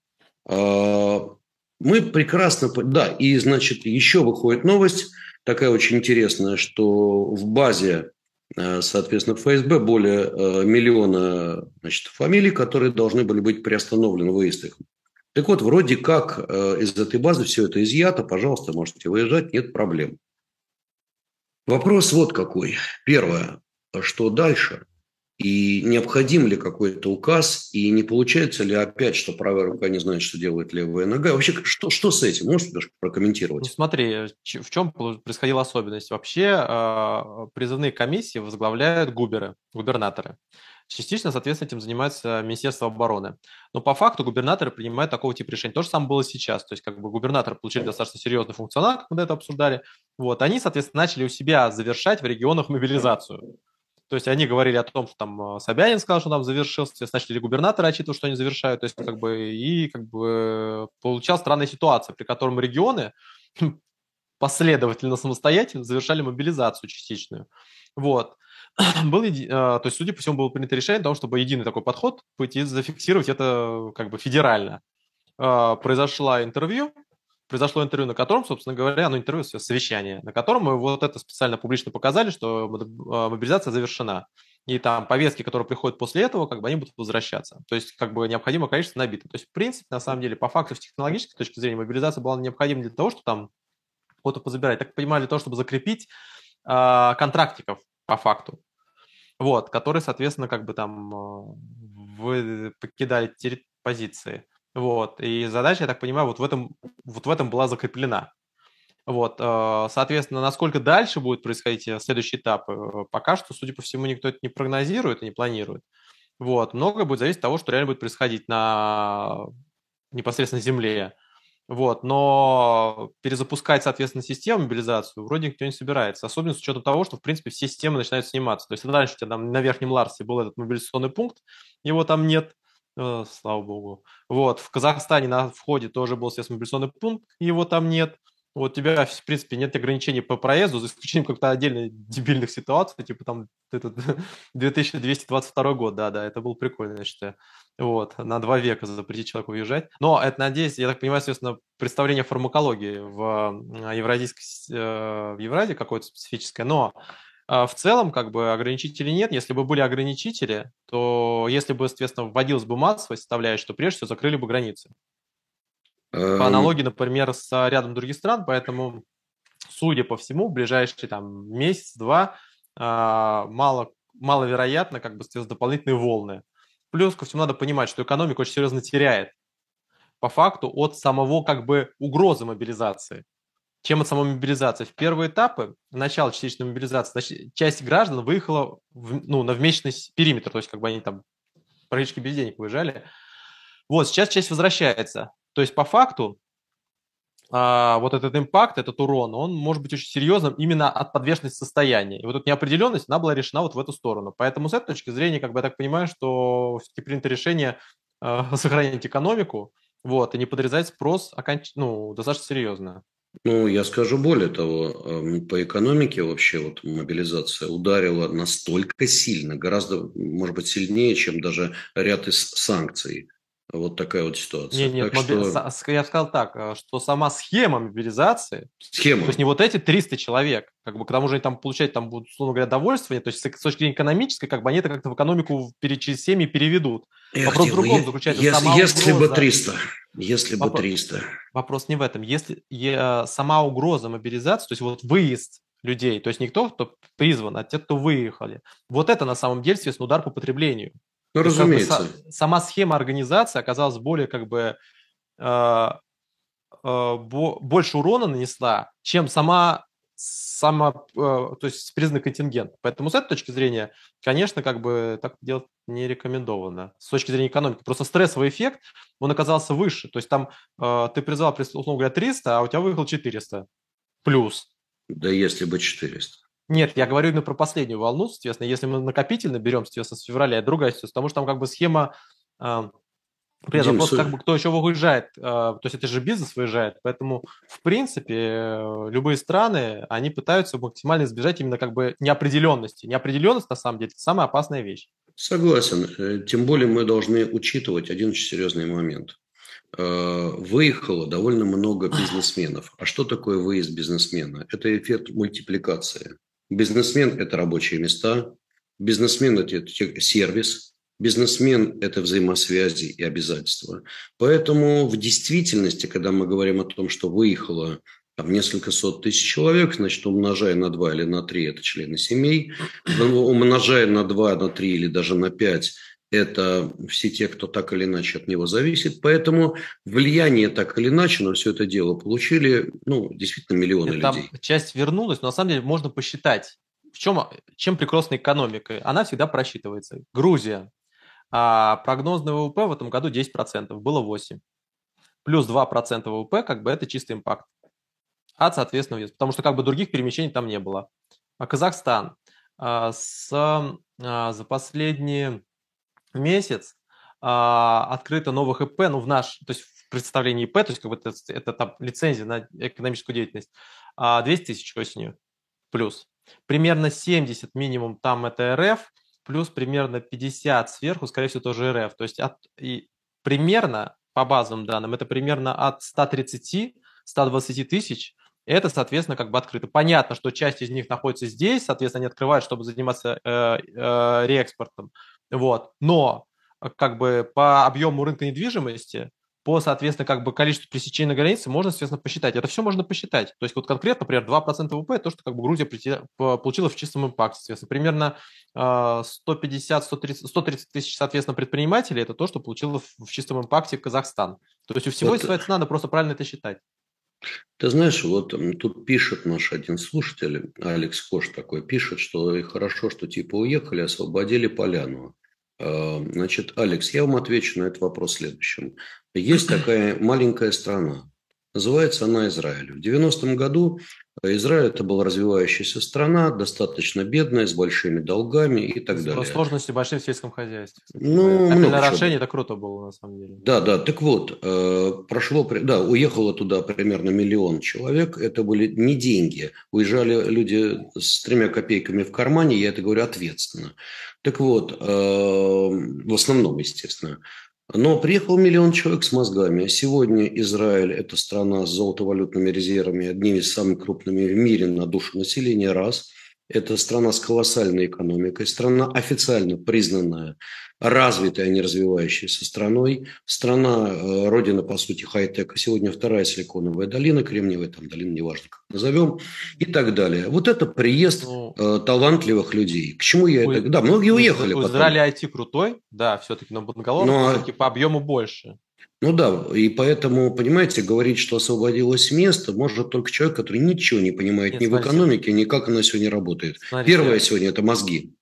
А, мы прекрасно, да, и, значит, еще выходит новость, такая очень интересная, что в базе, э, соответственно, ФСБ более э, миллиона значит, фамилий, которые должны были быть приостановлены выезд их. Так вот, вроде как э, из этой базы все это изъято, пожалуйста, можете выезжать, нет проблем. Вопрос вот какой. Первое, что дальше? И необходим ли какой-то указ, и не получается ли опять, что правая рука не знает, что делает левая нога? Вообще, что, что с этим? Можешь даже прокомментировать? Ну, смотри, в чем происходила особенность? Вообще а, призывные комиссии возглавляют губеры, губернаторы. Частично, соответственно, этим занимается Министерство обороны. Но по факту губернаторы принимают такого типа решений. То же самое было сейчас. То есть, как бы губернаторы получили достаточно серьезный функционал, как мы до обсуждали. Вот, они, соответственно, начали у себя завершать в регионах мобилизацию. То есть они говорили о том, что там э, Собянин сказал, что там завершился, начали губернаторы отчитывать, что они завершают, то есть как бы и как бы получалась странная ситуация, при котором регионы *laughs* последовательно, самостоятельно завершали мобилизацию частичную. Вот. *clears throat* Был, э, то есть, судя по всему, было принято решение о том, чтобы единый такой подход пойти зафиксировать это как бы федерально. Э, произошло интервью произошло интервью, на котором, собственно говоря, ну, интервью, совещание, на котором мы вот это специально публично показали, что а, мобилизация завершена. И там повестки, которые приходят после этого, как бы они будут возвращаться. То есть, как бы необходимое количество набито. То есть, в принципе, на самом деле, по факту, с технологической точки зрения, мобилизация была необходима для того, чтобы там кого-то позабирать. Так понимали, для того, чтобы закрепить э, контрактиков по факту. Вот, которые, соответственно, как бы там э, вы покидали позиции. Вот. И задача, я так понимаю, вот в этом, вот в этом была закреплена. Вот, э, соответственно, насколько дальше будет происходить э, следующий этап, э, пока что, судя по всему, никто это не прогнозирует и не планирует. Вот, многое будет зависеть от того, что реально будет происходить на непосредственно земле. Вот, но перезапускать, соответственно, систему мобилизацию вроде никто не собирается, особенно с учетом того, что, в принципе, все системы начинают сниматься. То есть раньше у тебя там на Верхнем Ларсе был этот мобилизационный пункт, его там нет, слава богу. Вот, в Казахстане на входе тоже был мобилизационный пункт, его там нет. Вот у тебя, в принципе, нет ограничений по проезду, за исключением как-то отдельных дебильных ситуаций, типа там этот *laughs* 2222 год, да-да, это был прикольно, я считаю. Вот, на два века запретить человеку уезжать. Но это, надеюсь, я так понимаю, соответственно, представление фармакологии в э, евразийской, э, в Евразии какое-то специфическое, но а, в целом, как бы ограничителей нет. Если бы были ограничители, то если бы, соответственно, вводилась бы массовая составляющая, то прежде всего закрыли бы границы. По эм. аналогии, например, с рядом других стран, поэтому, судя по всему, в ближайший там месяц-два а, мало, маловероятно как бы дополнительные волны. Плюс ко всему надо понимать, что экономика очень серьезно теряет по факту от самого как бы угрозы мобилизации чем от самой мобилизации. В первые этапы, начало частичной мобилизации, часть граждан выехала в, ну, на вмесячный периметр, то есть как бы они там практически без денег выезжали. Вот, сейчас часть возвращается. То есть по факту а, вот этот импакт, этот урон, он может быть очень серьезным именно от подвешенности состояния. И вот эта неопределенность, она была решена вот в эту сторону. Поэтому с этой точки зрения, как бы я так понимаю, что все-таки принято решение э, *laughs* сохранять экономику, вот, и не подрезать спрос оконч... ну, достаточно серьезно. Ну, я скажу более того, эм, по экономике вообще вот мобилизация ударила настолько сильно, гораздо, может быть, сильнее, чем даже ряд из санкций. Вот такая вот ситуация. Нет, нет, так моби... что... я сказал так, э, что сама схема мобилизации, схема. то есть не вот эти 300 человек, как бы к тому же они там получать, там будут, условно говоря, довольствие, то есть с точки зрения экономической, как бы они это как-то в экономику через семьи переведут. Эх, Вопрос в другом заключается. Если, сама если угроза, бы 300, если бы 300. Вопрос не в этом. Если я, сама угроза мобилизации, то есть вот выезд людей, то есть не кто, кто призван, а те, кто выехали. Вот это на самом деле, естественно, удар по потреблению. Ну, разумеется. Как бы, сама схема организации оказалась более как бы э, э, больше урона нанесла, чем сама сама, э, то есть признак контингент. Поэтому с этой точки зрения, конечно, как бы так делать не рекомендовано. С точки зрения экономики. Просто стрессовый эффект, он оказался выше. То есть там э, ты призвал, условно говоря, 300, а у тебя выехал 400 плюс. Да если бы 400. Нет, я говорю именно про последнюю волну, соответственно, если мы накопительно берем, соответственно, с февраля, это другая ситуация, потому что там как бы схема э, при этом вопрос, как бы кто еще выезжает, э, то есть это же бизнес выезжает, поэтому в принципе э, любые страны, они пытаются максимально избежать именно как бы неопределенности. Неопределенность на самом деле это самая опасная вещь. Согласен. Э, тем более мы должны учитывать один очень серьезный момент. Выехало довольно много бизнесменов. А что такое выезд бизнесмена? Это эффект мультипликации. Бизнесмен – это рабочие места, бизнесмен – это сервис, бизнесмен – это взаимосвязи и обязательства. Поэтому в действительности, когда мы говорим о том, что выехало там несколько сот тысяч человек, значит, умножая на 2 или на 3 – это члены семей, умножая на 2, на 3 или даже на 5 – это все те, кто так или иначе от него зависит. Поэтому влияние так или иначе на все это дело получили, ну, действительно, миллионы Там людей. часть вернулась, но на самом деле можно посчитать. В чем, чем прекрасна экономика? Она всегда просчитывается. Грузия. А прогнозный ВВП в этом году 10%, было 8%. Плюс 2% ВВП, как бы это чистый импакт. От, соответственно, вес. Потому что как бы других перемещений там не было. А Казахстан а, с, а, за последний месяц а, открыто новых ИП, ну, в наш, то есть в представлении ИП, то есть как бы это, это там лицензия на экономическую деятельность, 200 тысяч осенью плюс. Примерно 70 минимум там это РФ, плюс примерно 50 сверху, скорее всего, тоже РФ. То есть от, и примерно, по базовым данным, это примерно от 130-120 тысяч это, соответственно, как бы открыто. Понятно, что часть из них находится здесь, соответственно, они открывают, чтобы заниматься э, э, реэкспортом. Вот. Но как бы по объему рынка недвижимости по, соответственно, как бы количеству пересечений на границе можно, соответственно, посчитать. Это все можно посчитать. То есть вот конкретно, например, 2% ВВП – то, что как бы Грузия получила в чистом импакте. Соответственно, примерно 150, 130, 130 тысяч, соответственно, предпринимателей – это то, что получила в чистом импакте Казахстан. То есть у всего вот. есть своя цена, надо просто правильно это считать. Ты знаешь, вот тут пишет наш один слушатель, Алекс Кош такой, пишет, что и хорошо, что типа уехали, освободили поляну. А, значит, Алекс, я вам отвечу на этот вопрос следующим. Есть такая маленькая страна, называется она Израиль. В 90-м году Израиль это была развивающаяся страна, достаточно бедная, с большими долгами и так далее. Сложности большие в сельском хозяйстве. Ну, много решение это круто было на самом деле. Да, да. Так вот, э, прошло, да, уехало туда примерно миллион человек. Это были не деньги. Уезжали люди с тремя копейками в кармане. Я это говорю ответственно. Так вот, э, в основном, естественно. Но приехал миллион человек с мозгами. Сегодня Израиль – это страна с золотовалютными резервами, одними из самых крупными в мире на душу населения – раз. Это страна с колоссальной экономикой, страна официально признанная развитой, а не развивающейся страной. Страна, э, родина, по сути, хай-тека. Сегодня вторая силиконовая долина, кремниевая там долина, неважно, как назовем, и так далее. Вот это приезд ну, э, талантливых людей. К чему я у, это... Да, многие уехали У Израиля IT крутой, да, все-таки, но Будноголовый но... все-таки по объему больше. Ну да, и поэтому, понимаете, говорить, что освободилось место, может только человек, который ничего не понимает Нет, ни смотрите. в экономике, ни как она сегодня работает. Смотрите. Первое сегодня – это мозги.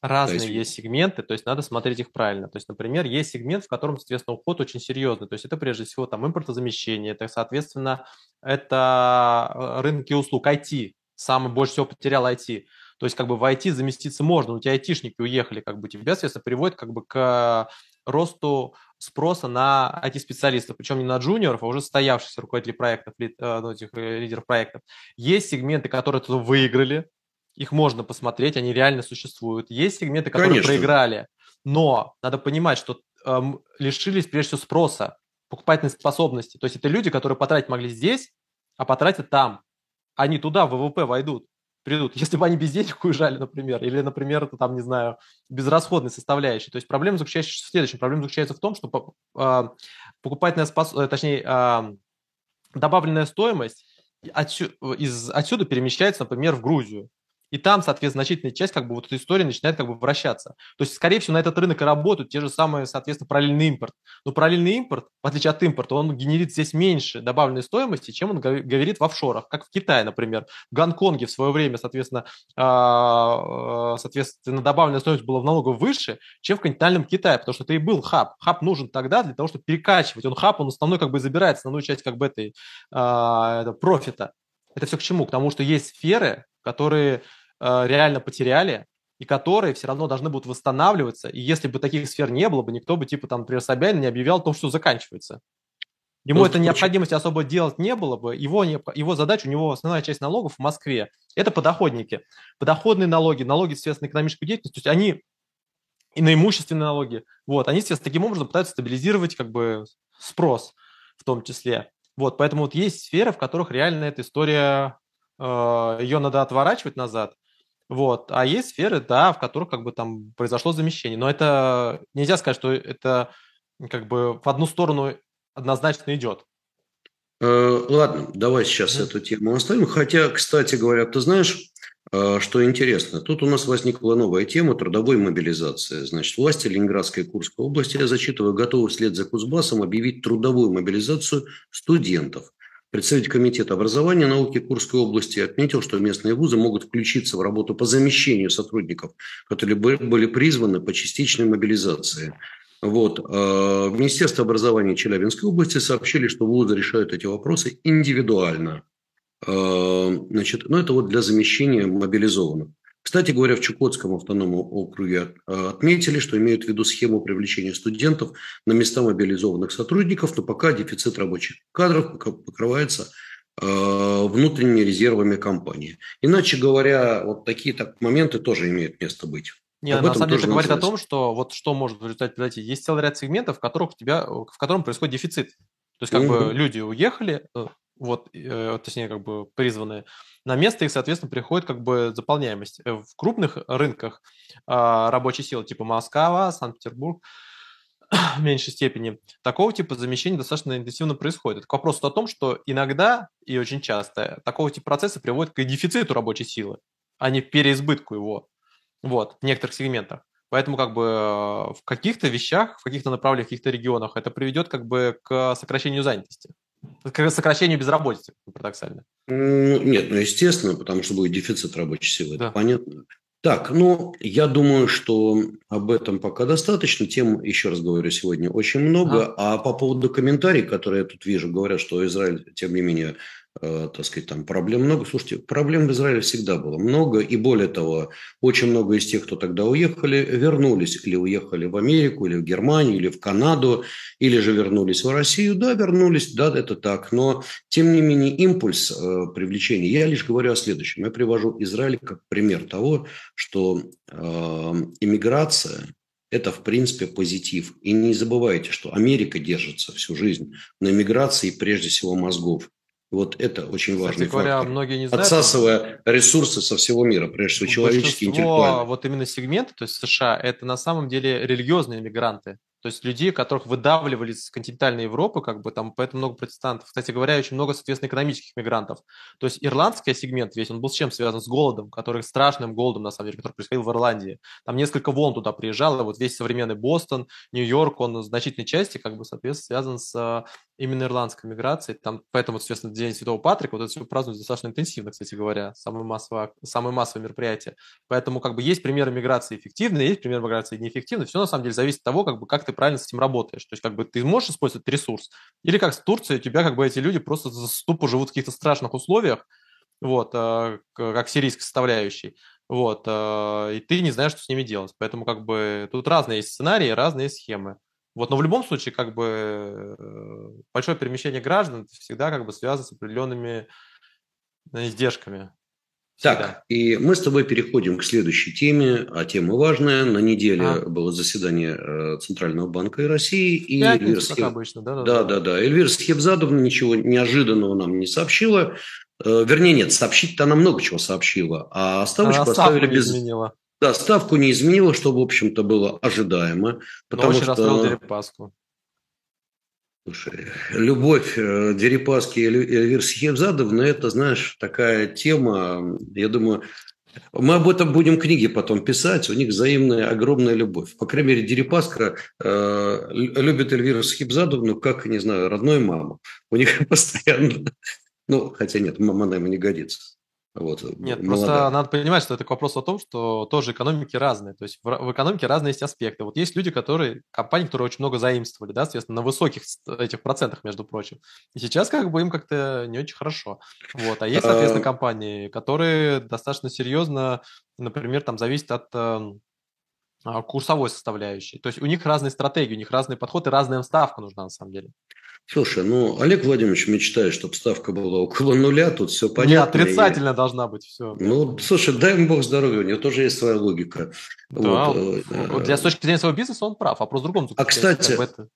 Разные есть... есть сегменты, то есть надо смотреть их правильно. То есть, например, есть сегмент, в котором, соответственно, уход очень серьезный. То есть это прежде всего там импортозамещение, это, соответственно, это э, рынки услуг, IT. Самый больше всего потерял IT. То есть как бы в IT заместиться можно, у тебя айтишники уехали, как бы тебя, соответственно, приводит как бы к росту спроса на IT-специалистов, причем не на джуниоров, а уже стоявшихся руководителей проектов, лид, э, ну, этих э, лидеров проектов. Есть сегменты, которые тут выиграли, их можно посмотреть, они реально существуют. Есть сегменты, которые Конечно. проиграли, но надо понимать, что эм, лишились прежде всего спроса, покупательной способности. То есть это люди, которые потратить могли здесь, а потратят там. Они туда, в ВВП войдут придут. Если бы они без денег уезжали, например, или, например, это там, не знаю, безрасходной составляющей. То есть проблема заключается в следующем. Проблема заключается в том, что э, покупательная способность, точнее, э, добавленная стоимость отсюда, из, отсюда перемещается, например, в Грузию. И там, соответственно, значительная часть как бы вот этой истории начинает как бы вращаться. То есть, скорее всего, на этот рынок и работают те же самые, соответственно, параллельный импорт. Но параллельный импорт, в отличие от импорта, он генерит здесь меньше добавленной стоимости, чем он говорит в офшорах, как в Китае, например. В Гонконге в свое время, соответственно, а, соответственно, добавленная стоимость была в налогов выше, чем в континентальном Китае, потому что это и был хаб. Хаб нужен тогда для того, чтобы перекачивать. Он хаб, он основной как бы забирает основную часть как бы этой а, профита. Это все к чему? К тому, что есть сферы, которые реально потеряли, и которые все равно должны будут восстанавливаться. И если бы таких сфер не было бы, никто бы, типа, там, например, Собянин не объявлял о том, что заканчивается. Ему Просто это необходимости особо делать не было бы. Его, его задача, у него основная часть налогов в Москве – это подоходники. Подоходные налоги, налоги, связанные с экономической деятельностью, то есть они и на имущественные налоги. Вот, они, естественно, таким образом пытаются стабилизировать как бы спрос в том числе. Вот, поэтому вот есть сферы, в которых реально эта история, э, ее надо отворачивать назад, вот. А есть сферы, да, в которых как бы там произошло замещение. Но это нельзя сказать, что это как бы в одну сторону однозначно идет. Э, ладно, давай сейчас mm-hmm. эту тему оставим. Хотя, кстати говоря, ты знаешь, э, что интересно, тут у нас возникла новая тема трудовой мобилизации. Значит, власти Ленинградской и Курской области, я зачитываю, готовы вслед за Кузбассом объявить трудовую мобилизацию студентов. Представитель Комитета образования науки Курской области отметил, что местные вузы могут включиться в работу по замещению сотрудников, которые были призваны по частичной мобилизации. Вот. В Министерстве образования Челябинской области сообщили, что вузы решают эти вопросы индивидуально. А, значит, ну, это вот для замещения мобилизованных. Кстати говоря, в Чукотском автономном округе а, отметили, что имеют в виду схему привлечения студентов на места мобилизованных сотрудников, но пока дефицит рабочих кадров покрывается а, внутренними резервами компании. Иначе говоря, вот такие так, моменты тоже имеют место быть. Нет, Об на самом деле это говорит о том, что вот что может в результате произойти. Есть целый ряд сегментов, в которых у тебя, в котором происходит дефицит. То есть как угу. бы люди уехали, э, вот, э, точнее, как бы призванные, на место их, соответственно, приходит как бы заполняемость. Э, в крупных рынках а, рабочей силы, типа Москва, Санкт-Петербург, *clears throat* в меньшей степени, такого типа замещения достаточно интенсивно происходит. К вопросу о том, что иногда и очень часто такого типа процессы приводят к дефициту рабочей силы, а не переизбытку его вот, в некоторых сегментах. Поэтому как бы в каких-то вещах, в каких-то направлениях, в каких-то регионах это приведет как бы к сокращению занятости. К сокращению безработицы, парадоксально. Нет, ну, естественно, потому что будет дефицит рабочей силы, да. это понятно. Так, ну, я думаю, что об этом пока достаточно. Тем, еще раз говорю, сегодня очень много. А, а по поводу комментариев, которые я тут вижу, говорят, что Израиль, тем не менее, так сказать, там проблем много. Слушайте, проблем в Израиле всегда было много, и более того, очень много из тех, кто тогда уехали, вернулись или уехали в Америку, или в Германию, или в Канаду, или же вернулись в Россию. Да, вернулись, да, это так, но тем не менее импульс э, привлечения, я лишь говорю о следующем. Я привожу Израиль как пример того, что э, иммиграция это, в принципе, позитив. И не забывайте, что Америка держится всю жизнь на миграции, прежде всего, мозгов. Вот это очень важный Кстати говоря, фактор. многие не знают. Отсасывая ресурсы со всего мира, прежде всего человеческие, интеллектуальные. Вот именно сегменты, то есть США, это на самом деле религиозные иммигранты. То есть людей, которых выдавливали из континентальной Европы, как бы там, поэтому много протестантов. Кстати говоря, очень много, соответственно, экономических мигрантов. То есть ирландский сегмент весь, он был с чем связан? С голодом, который страшным голодом, на самом деле, который происходил в Ирландии. Там несколько волн туда приезжало, вот весь современный Бостон, Нью-Йорк, он в значительной части, как бы, соответственно, связан с именно ирландской миграцией. Там, поэтому, соответственно, День Святого Патрика, вот это все празднуют достаточно интенсивно, кстати говоря, самое массовое, самое массовое мероприятие. Поэтому, как бы, есть примеры миграции эффективные, есть примеры миграции неэффективные. Все, на самом деле, зависит от того, как бы, как ты правильно с этим работаешь. То есть, как бы, ты можешь использовать ресурс, или как в Турции, у тебя, как бы, эти люди просто тупо живут в каких-то страшных условиях, вот, э, как сирийской составляющей, вот, э, и ты не знаешь, что с ними делать. Поэтому, как бы, тут разные есть сценарии, разные схемы. Вот, но в любом случае, как бы э, большое перемещение граждан всегда как бы связано с определенными э, издержками. Всегда. Так, и мы с тобой переходим к следующей теме, а тема важная. На неделе а. было заседание э, Центрального банка России. И Пятница, Эльвир Схеб... обычно, да? Да, да, да. Эльвира Схебзадовна ничего неожиданного нам не сообщила. Вернее, нет, сообщить-то она много чего сообщила, а ставочку она оставили без... Изменила. Да, ставку не изменила, что, в общем-то, было ожидаемо. Потому Но очень что... Дерипаску. Слушай, любовь э, Дерипаски и Эльвир Схемзадовны – это, знаешь, такая тема, я думаю, мы об этом будем книги потом писать, у них взаимная огромная любовь. По крайней мере, Дерипаска э, любит Эльвиру Схибзадовну как, не знаю, родную маму. У них *laughs* постоянно... Ну, хотя нет, мама, наверное, не годится. Вот, Нет, молодая. просто надо понимать, что это к вопросу о том, что тоже экономики разные. То есть в, в экономике разные есть аспекты. Вот есть люди, которые, компании, которые очень много заимствовали, да, соответственно, на высоких этих процентах, между прочим. И сейчас как бы им как-то не очень хорошо. Вот. А есть, соответственно, а компании, которые достаточно серьезно, например, там зависят от эм, а, курсовой составляющей. То есть у них разные стратегии, у них разный подход и разная ставка нужна на самом деле. Слушай, ну, Олег Владимирович мечтает, чтобы ставка была около нуля, тут все понятно. Не, отрицательно и... должна быть все. Ну, слушай, дай ему бог здоровья, у него тоже есть своя логика. Да, вот, э, вот, для с точки зрения своего бизнеса он прав, а просто другом. А, кстати, это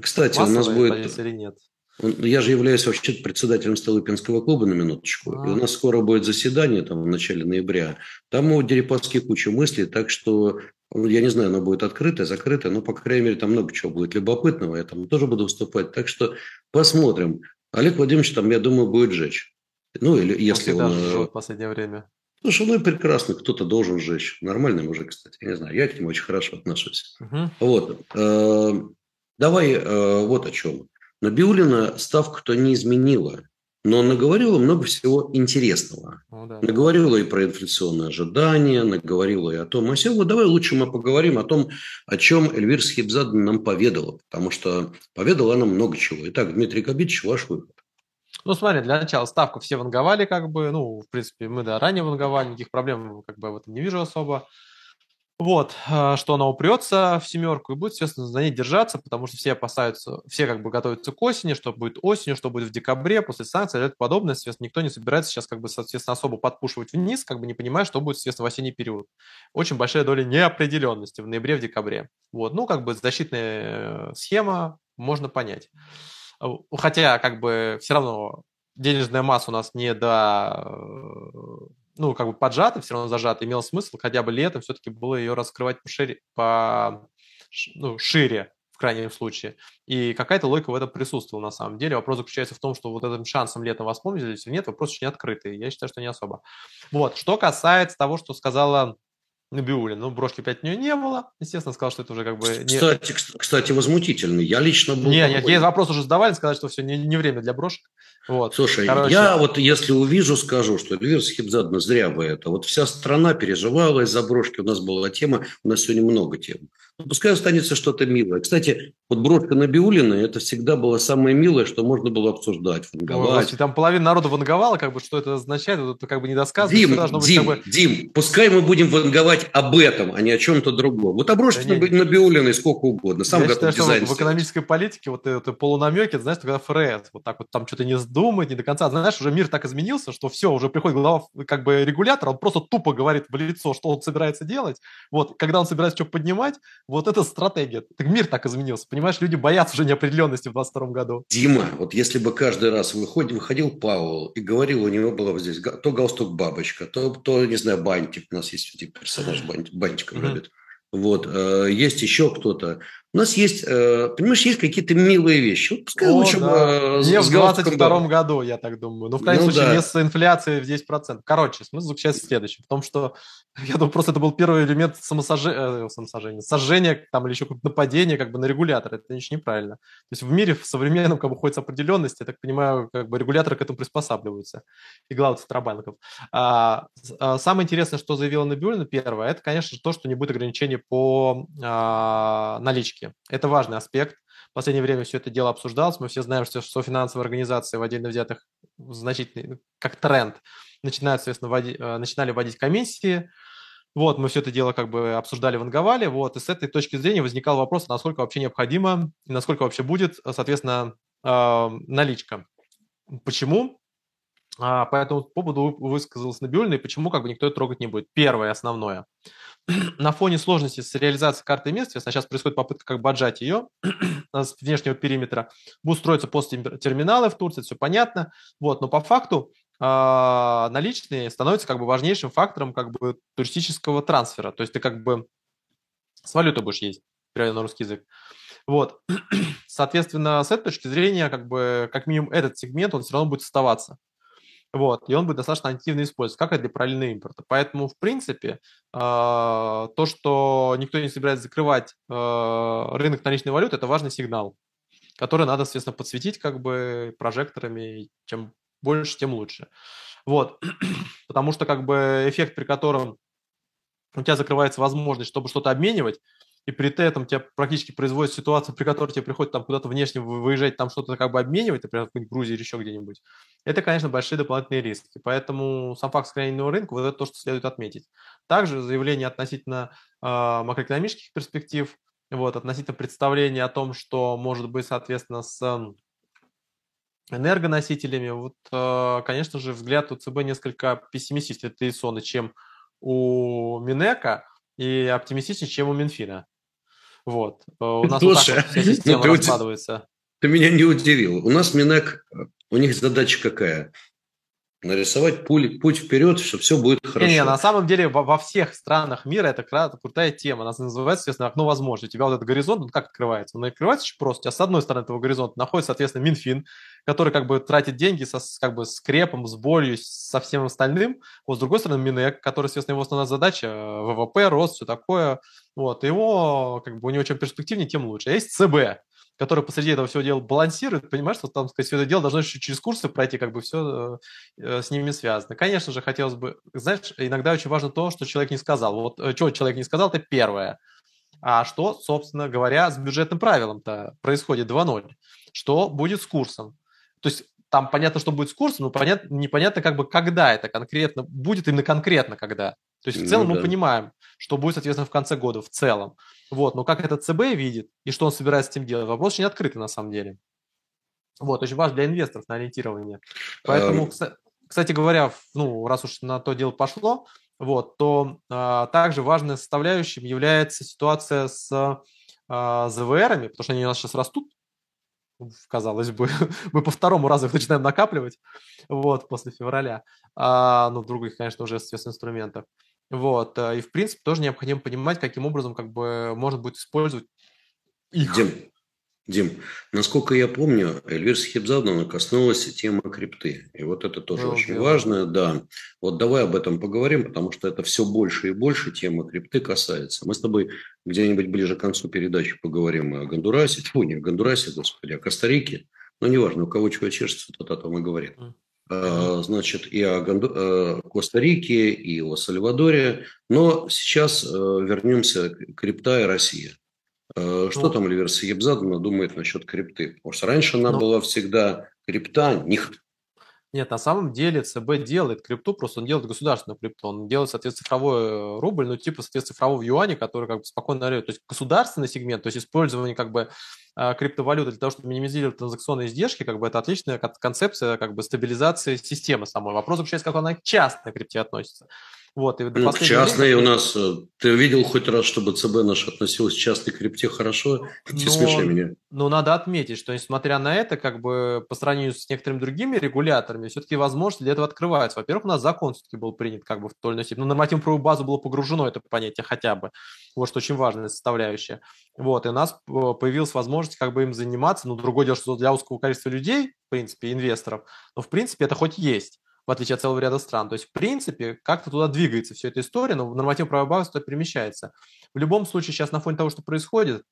кстати у нас будет... Или нет? Я же являюсь вообще председателем Столыпинского клуба на минуточку. А. И у нас скоро будет заседание там в начале ноября. Там у Дерипаски куча мыслей, так что ну, я не знаю, оно будет открытое, закрытое, но, по крайней мере, там много чего будет любопытного. Я там тоже буду выступать. Так что посмотрим. Олег Владимирович там, я думаю, будет жечь. Ну, или если он... он... в последнее время. Ну и прекрасно, кто-то должен жечь. Нормальный мужик, кстати, я не знаю, я к нему очень хорошо отношусь. Угу. Вот. Э, давай э, вот о чем. Набиулина ставку-то не изменила, но наговорила много всего интересного. Ну, да. Наговорила и про инфляционные ожидания, наговорила и о том, а сегодня давай лучше мы поговорим о том, о чем Эльвира Схибзадна нам поведала, потому что поведала она много чего. Итак, Дмитрий Кабитович, ваш выход. Ну, смотри, для начала ставку все ванговали, как бы, ну, в принципе, мы, да, ранее ванговали, никаких проблем, как бы, в этом не вижу особо. Вот, а, что она упрется в семерку и будет, естественно, за ней держаться, потому что все опасаются, все как бы готовятся к осени, что будет осенью, что будет в декабре, после санкций и это подобное. Соответственно, никто не собирается сейчас как бы, соответственно, особо подпушивать вниз, как бы не понимая, что будет, естественно, в осенний период. Очень большая доля неопределенности в ноябре, в декабре. Вот, ну, как бы защитная э, схема, можно понять. Хотя, как бы, все равно денежная масса у нас не до э, ну, как бы поджато, все равно зажато, имел смысл хотя бы летом все-таки было ее раскрывать пошире, по, ну, шире, в крайнем случае. И какая-то логика в этом присутствовала на самом деле. Вопрос заключается в том, что вот этим шансом летом воспользовались или нет, вопрос очень открытый. Я считаю, что не особо. Вот. Что касается того, что сказала Набиулин. Ну, брошки опять у нее не было. Естественно, сказал, что это уже как бы... Не... Кстати, кстати, возмутительно. Я лично был... Не, нет, ей вопрос уже задавали, сказали, что все, не, не время для брошек. Вот. Слушай, Короче... я вот если увижу, скажу, что Эльвира Схибзадна зря вы это. Вот вся страна переживала из-за брошки. У нас была тема, у нас сегодня много тем. Ну, пускай останется что-то милое. Кстати, вот брошка Набиулина, это всегда было самое милое, что можно было обсуждать, ванговать. Ой, там половина народа ванговала, как бы, что это означает, это как бы недосказано. Дим, Дим, быть, как бы... Дим, пускай мы будем ванговать об этом, а не о чем-то другом. Вот обрушить да на, на Биулина сколько угодно. Сам я готов считаю, дизайн что в экономической политике вот это полунамеки, знаешь, когда ФРС вот так вот там что-то не сдумает, не до конца. Знаешь, уже мир так изменился, что все, уже приходит глава как бы регулятора, он просто тупо говорит в лицо, что он собирается делать. Вот, когда он собирается что поднимать, вот это стратегия. Так мир так изменился. Понимаешь, люди боятся уже неопределенности в 22 году. Дима, вот если бы каждый раз выходил, выходил Павел и говорил, у него было вот здесь то галстук бабочка, то, то не знаю, бантик. У нас есть типа персонаж бантиком mm-hmm. любит. Вот, э, есть еще кто-то. У нас есть, э, понимаешь, есть какие-то милые вещи. Вот пускай О, лучше да. Не в 22 году, я так думаю. Ну, в крайнем ну, случае, да. не с инфляцией в 10%. Короче, смысл заключается в следующем. В том, что, *laughs* я думаю, просто это был первый элемент самосожжения, э, самосожжения сожжения там, или еще как нападения как бы на регулятор. Это ничего неправильно. То есть в мире в современном как бы ходит определенность, я так понимаю, как бы регуляторы к этому приспосабливаются. И главы центробанков. А, а, самое интересное, что заявила Набиулина, первое, это, конечно, то, что не будет ограничений по а, наличке риски. Это важный аспект. В последнее время все это дело обсуждалось. Мы все знаем, что, что финансовые организации в отдельно взятых значительный, ну, как тренд, начинают, соответственно, вводить, э, начинали вводить комиссии. Вот, мы все это дело как бы обсуждали в Анговале, вот, и с этой точки зрения возникал вопрос, насколько вообще необходимо, и насколько вообще будет, соответственно, э, наличка. Почему? А, по этому поводу высказался Набиулина, и почему как бы никто это трогать не будет. Первое, основное *clears throat* – на фоне сложности с реализацией карты мест, сейчас происходит попытка как бы отжать ее *clears throat* с внешнего периметра, будут строиться посттерминалы в Турции, все понятно, вот, но по факту э, наличные становятся как бы важнейшим фактором как бы туристического трансфера, то есть ты как бы с валютой будешь есть, переводя на русский язык. Вот, *clears throat* соответственно, с этой точки зрения, как бы, как минимум этот сегмент, он все равно будет оставаться. Вот, и он будет достаточно активно использоваться, как и для параллельного импорта. Поэтому, в принципе, а, то, что никто не собирается закрывать а, рынок наличной валюты, это важный сигнал, который надо, соответственно, подсветить как бы прожекторами. Чем больше, тем лучше. Вот, *clears throat* потому что как бы эффект, при котором у тебя закрывается возможность, чтобы что-то обменивать, и при этом тебя практически производит ситуацию, при которой тебе приходится там куда-то внешне выезжать, там что-то как бы обменивать, например, в Грузии или еще где-нибудь, это, конечно, большие дополнительные риски. Поэтому сам факт сохранения рынка, вот это то, что следует отметить. Также заявление относительно э, макроэкономических перспектив, вот, относительно представления о том, что может быть, соответственно, с энергоносителями, вот, э, конечно же, взгляд у ЦБ несколько пессимистичный, чем у Минека, и оптимистичнее, чем у Минфина. Вот. Э, у нас Слушай, вот так вот вся система *laughs* ты раскладывается. Ты меня не удивил. У нас Минэк, у них задача какая? нарисовать путь, путь вперед, что все будет хорошо. Не, не, на самом деле во, во всех странах мира это крутая тема. Она называется, соответственно, окно возможностей. У тебя вот этот горизонт, он как открывается? Он открывается очень просто. У тебя с одной стороны этого горизонта находится, соответственно, Минфин, который как бы тратит деньги со, как бы с крепом, с болью, со всем остальным. Вот с другой стороны Минэк, который, соответственно, его основная задача э, ВВП, рост, все такое. Вот, его, как бы, у него чем перспективнее, тем лучше. А есть ЦБ, который посреди этого всего дела балансирует, понимаешь, что там, сказать, все это дело должно еще через курсы пройти, как бы все э, с ними связано. Конечно же, хотелось бы, знаешь, иногда очень важно то, что человек не сказал. Вот э, что человек не сказал, это первое. А что, собственно говоря, с бюджетным правилом-то происходит 2.0? Что будет с курсом? То есть там понятно, что будет с курсом, но понятно, непонятно, как бы, когда это конкретно, будет именно конкретно когда. То есть в целом ну, да. мы понимаем, что будет, соответственно, в конце года в целом. Вот, но как этот ЦБ видит и что он собирается с этим делать, вопрос очень открытый на самом деле. Вот, очень важно для инвесторов на ориентирование. Поэтому, эм... кстати говоря, ну, раз уж на то дело пошло, вот, то а, также важной составляющим является ситуация с а, ЗВРами, потому что они у нас сейчас растут, казалось бы, *laughs* мы по второму разу их начинаем накапливать, вот, после февраля, а, ну, других, конечно, уже, естественно, инструментов. Вот, э, и, в принципе, тоже необходимо понимать, каким образом, как бы, можно будет использовать их. Дим, Дим, насколько я помню, Эльвира Схибзадовна коснулась темы крипты. И вот это тоже ну, очень дело. важно, да. Вот давай об этом поговорим, потому что это все больше и больше темы крипты касается. Мы с тобой где-нибудь ближе к концу передачи поговорим о Гондурасе, тьфу, не о Гондурасе, господи, о Коста-Рике. Ну, неважно, у кого чего чешется, тот о том и говорит. Mm. Значит, и о. Э, Коста-Рике, и о Сальвадоре. Но сейчас э, вернемся к крипта и России. Э, что ну, там Эльвира Ебзадовна думает насчет крипты? Потому что раньше она ну, была всегда крипта, нихт. Нет, на самом деле ЦБ делает крипту, просто он делает государственную крипту. Он делает, соответственно, цифровой рубль, ну, типа, соответственно, цифрового юаня, который как бы спокойно То есть государственный сегмент, то есть использование как бы а, криптовалюты для того, чтобы минимизировать транзакционные издержки, как бы это отличная концепция как бы стабилизации системы самой. Вопрос заключается, как она к частной крипте относится. Вот, и ну, частные время... у нас... Э, ты видел хоть раз, чтобы ЦБ наш относилась к частной крипте хорошо? Не смеши меня. Ну, надо отметить, что несмотря на это, как бы по сравнению с некоторыми другими регуляторами, все-таки возможности для этого открываются. Во-первых, у нас закон все-таки был принят как бы в той или иной степени. Ну, нормативную базу было погружено это понятие хотя бы. Вот что очень важная составляющая. Вот, и у нас э, появилась возможность как бы им заниматься. Ну, другое дело, что для узкого количества людей, в принципе, инвесторов, но в принципе это хоть есть в отличие от целого ряда стран. То есть, в принципе, как-то туда двигается вся эта история, но нормативная правовая база туда перемещается. В любом случае, сейчас на фоне того, что происходит,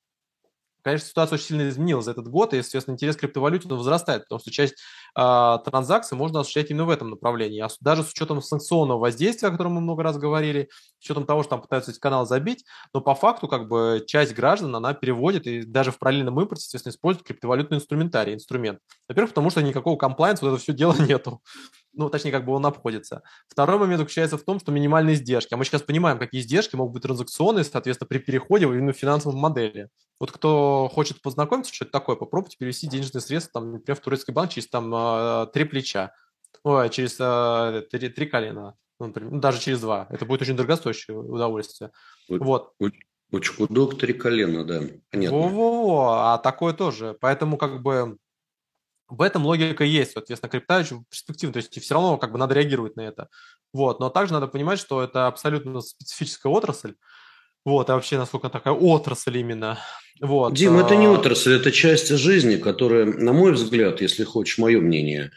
конечно, ситуация очень сильно изменилась за этот год, и, естественно, интерес к криптовалюте возрастает, потому что часть э, транзакций можно осуществлять именно в этом направлении. А даже с учетом санкционного воздействия, о котором мы много раз говорили, с учетом того, что там пытаются эти каналы забить, но по факту как бы часть граждан, она переводит и даже в параллельном импорте, естественно, использует криптовалютный инструментарий, инструмент. Во-первых, потому что никакого комплайнса вот это все дело *laughs* нету ну, точнее, как бы он обходится. Второй момент заключается в том, что минимальные издержки. А мы сейчас понимаем, какие издержки могут быть транзакционные, соответственно, при переходе именно в финансовой модели. Вот кто хочет познакомиться, что это такое, попробуйте перевести денежные средства, там, например, в турецкий банк через там а, три плеча, ой, через а, три, три колена, ну, например, ну, даже через два. Это будет очень дорогостоящее удовольствие. Вот. Очень худок три колена, да, понятно. Во-во-во, а такое тоже. Поэтому как бы в этом логика есть, соответственно, крипта очень перспективна, то есть все равно как бы надо реагировать на это. Вот, но также надо понимать, что это абсолютно специфическая отрасль, вот, а вообще насколько такая отрасль именно. Вот. Дим, это не а отрасль, это часть жизни, которая, на мой взгляд, если хочешь мое мнение,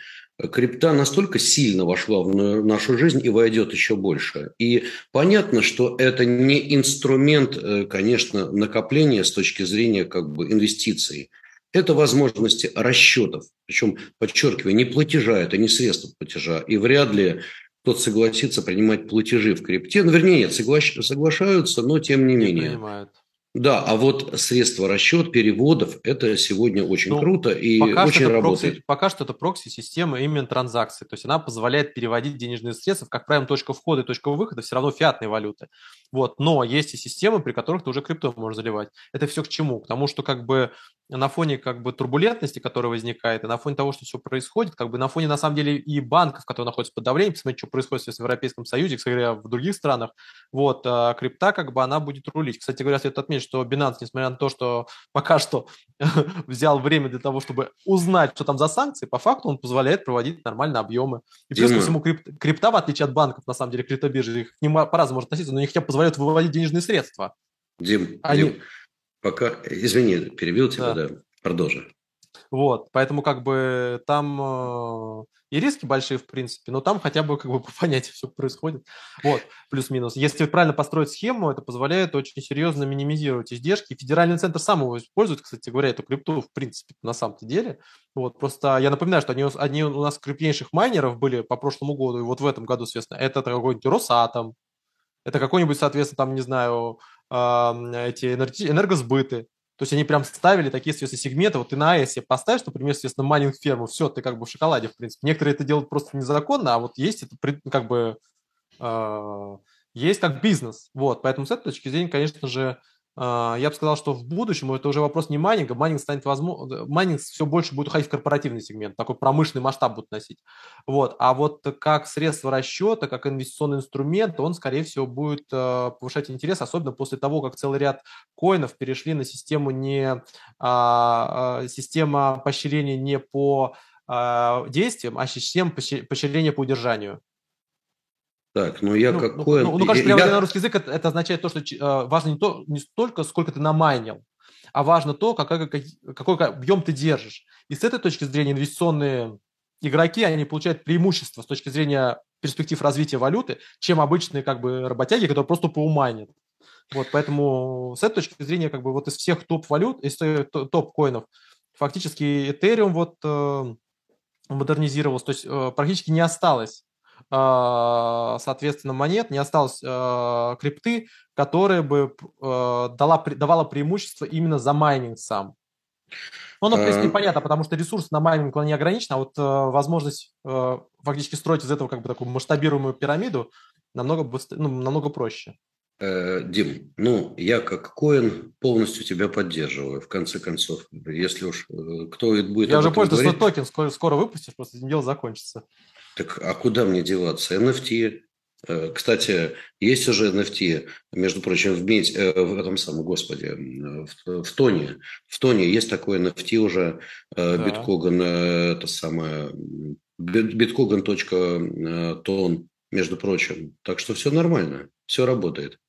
крипта настолько сильно вошла в нашу жизнь и войдет еще больше. И понятно, что это не инструмент, э, конечно, накопления с точки зрения как бы инвестиций. Это возможности расчетов, причем, подчеркиваю, не платежа, это не средства платежа. И вряд ли кто-то согласится принимать платежи в крипте. Ну, вернее, нет, согла- соглашаются, но тем не, не менее. Принимают. Да, а вот средства расчет переводов – это сегодня очень ну, круто и очень работает. Прокси, пока что это прокси-система именно транзакций. То есть она позволяет переводить денежные средства, как правило, точка входа и точка выхода все равно фиатные валюты. Вот. Но есть и системы, при которых ты уже крипто можешь заливать. Это все к чему? К тому, что как бы на фоне как бы турбулентности, которая возникает, и на фоне того, что все происходит, как бы на фоне на самом деле и банков, которые находятся под давлением, посмотрите, что происходит в Европейском Союзе, кстати говоря, в других странах, вот, а крипта как бы она будет рулить. Кстати говоря, следует отметить, что Binance, несмотря на то, что *laughs* пока что *laughs* взял время для того, чтобы узнать, что там за санкции, по факту он позволяет проводить нормальные объемы. И плюс ко всему крипта, крипта, в отличие от банков, на самом деле, криптобиржи, их к ним по-разному можно относиться, но они хотя бы позволяют выводить денежные средства. Дим, они... Дим, Пока, извини, перебил тебя, да, да. продолжи. Вот, поэтому как бы там э, и риски большие, в принципе, но там хотя бы как бы *laughs* по понятию все происходит. Вот, плюс-минус. Если правильно построить схему, это позволяет очень серьезно минимизировать издержки. Федеральный центр сам его использует, кстати говоря, эту крипту, в принципе, на самом-то деле. Вот, просто я напоминаю, что одни, одни у нас крупнейших майнеров были по прошлому году, и вот в этом году, соответственно, это какой-нибудь Росатом, это какой-нибудь, соответственно, там, не знаю, эти энергосбыты. То есть они прям ставили такие, соответственно, сегменты. Вот ты на АЭС поставишь, например, соответственно, майнинг ферму, все, ты как бы в шоколаде, в принципе. Некоторые это делают просто незаконно, а вот есть это как бы э, есть как бизнес. Вот, поэтому с этой точки зрения, конечно же, я бы сказал, что в будущем это уже вопрос не майнинга, майнинг станет возможно, майнинг все больше будет уходить в корпоративный сегмент, такой промышленный масштаб будет носить. Вот. А вот как средство расчета, как инвестиционный инструмент, он, скорее всего, будет э, повышать интерес, особенно после того, как целый ряд коинов перешли на систему не а, а, система поощрения не по действиям, а система поощрения по удержанию. Так, ну я ну, какой... Ну, ну, кажется, я... на русский язык это, это означает то, что э, важно не, то, не столько, сколько ты намайнил, а важно то, какой, какой, какой объем ты держишь. И с этой точки зрения инвестиционные игроки, они получают преимущество с точки зрения перспектив развития валюты, чем обычные как бы работяги, которые просто поумайнят. Вот, поэтому с этой точки зрения, как бы вот из всех топ-валют, из топ-коинов, фактически Ethereum вот э, модернизировался, то есть э, практически не осталось соответственно, монет, не осталось а, крипты, которая бы а, дала, давала преимущество именно за майнинг сам. Ну, оно, в принципе, непонятно, потому что ресурс на майнинг он не ограничен, а вот э, возможность э, фактически строить из этого как бы такую масштабируемую пирамиду намного, быстрее, ну, намного проще. Э, Дим, ну, я как Коин полностью тебя поддерживаю, в конце концов. Если уж э, кто будет Я уже понял, что токен скоро, скоро выпустишь, просто дело закончится. Так а куда мне деваться? NFT, Э, кстати, есть уже NFT, между прочим, в, медь, э, в этом самом, господи, в, в Тоне. В Тоне есть такой NFT уже, э, да. биткоган, это самое, биткоган.тон, между прочим. Так что все нормально, все работает.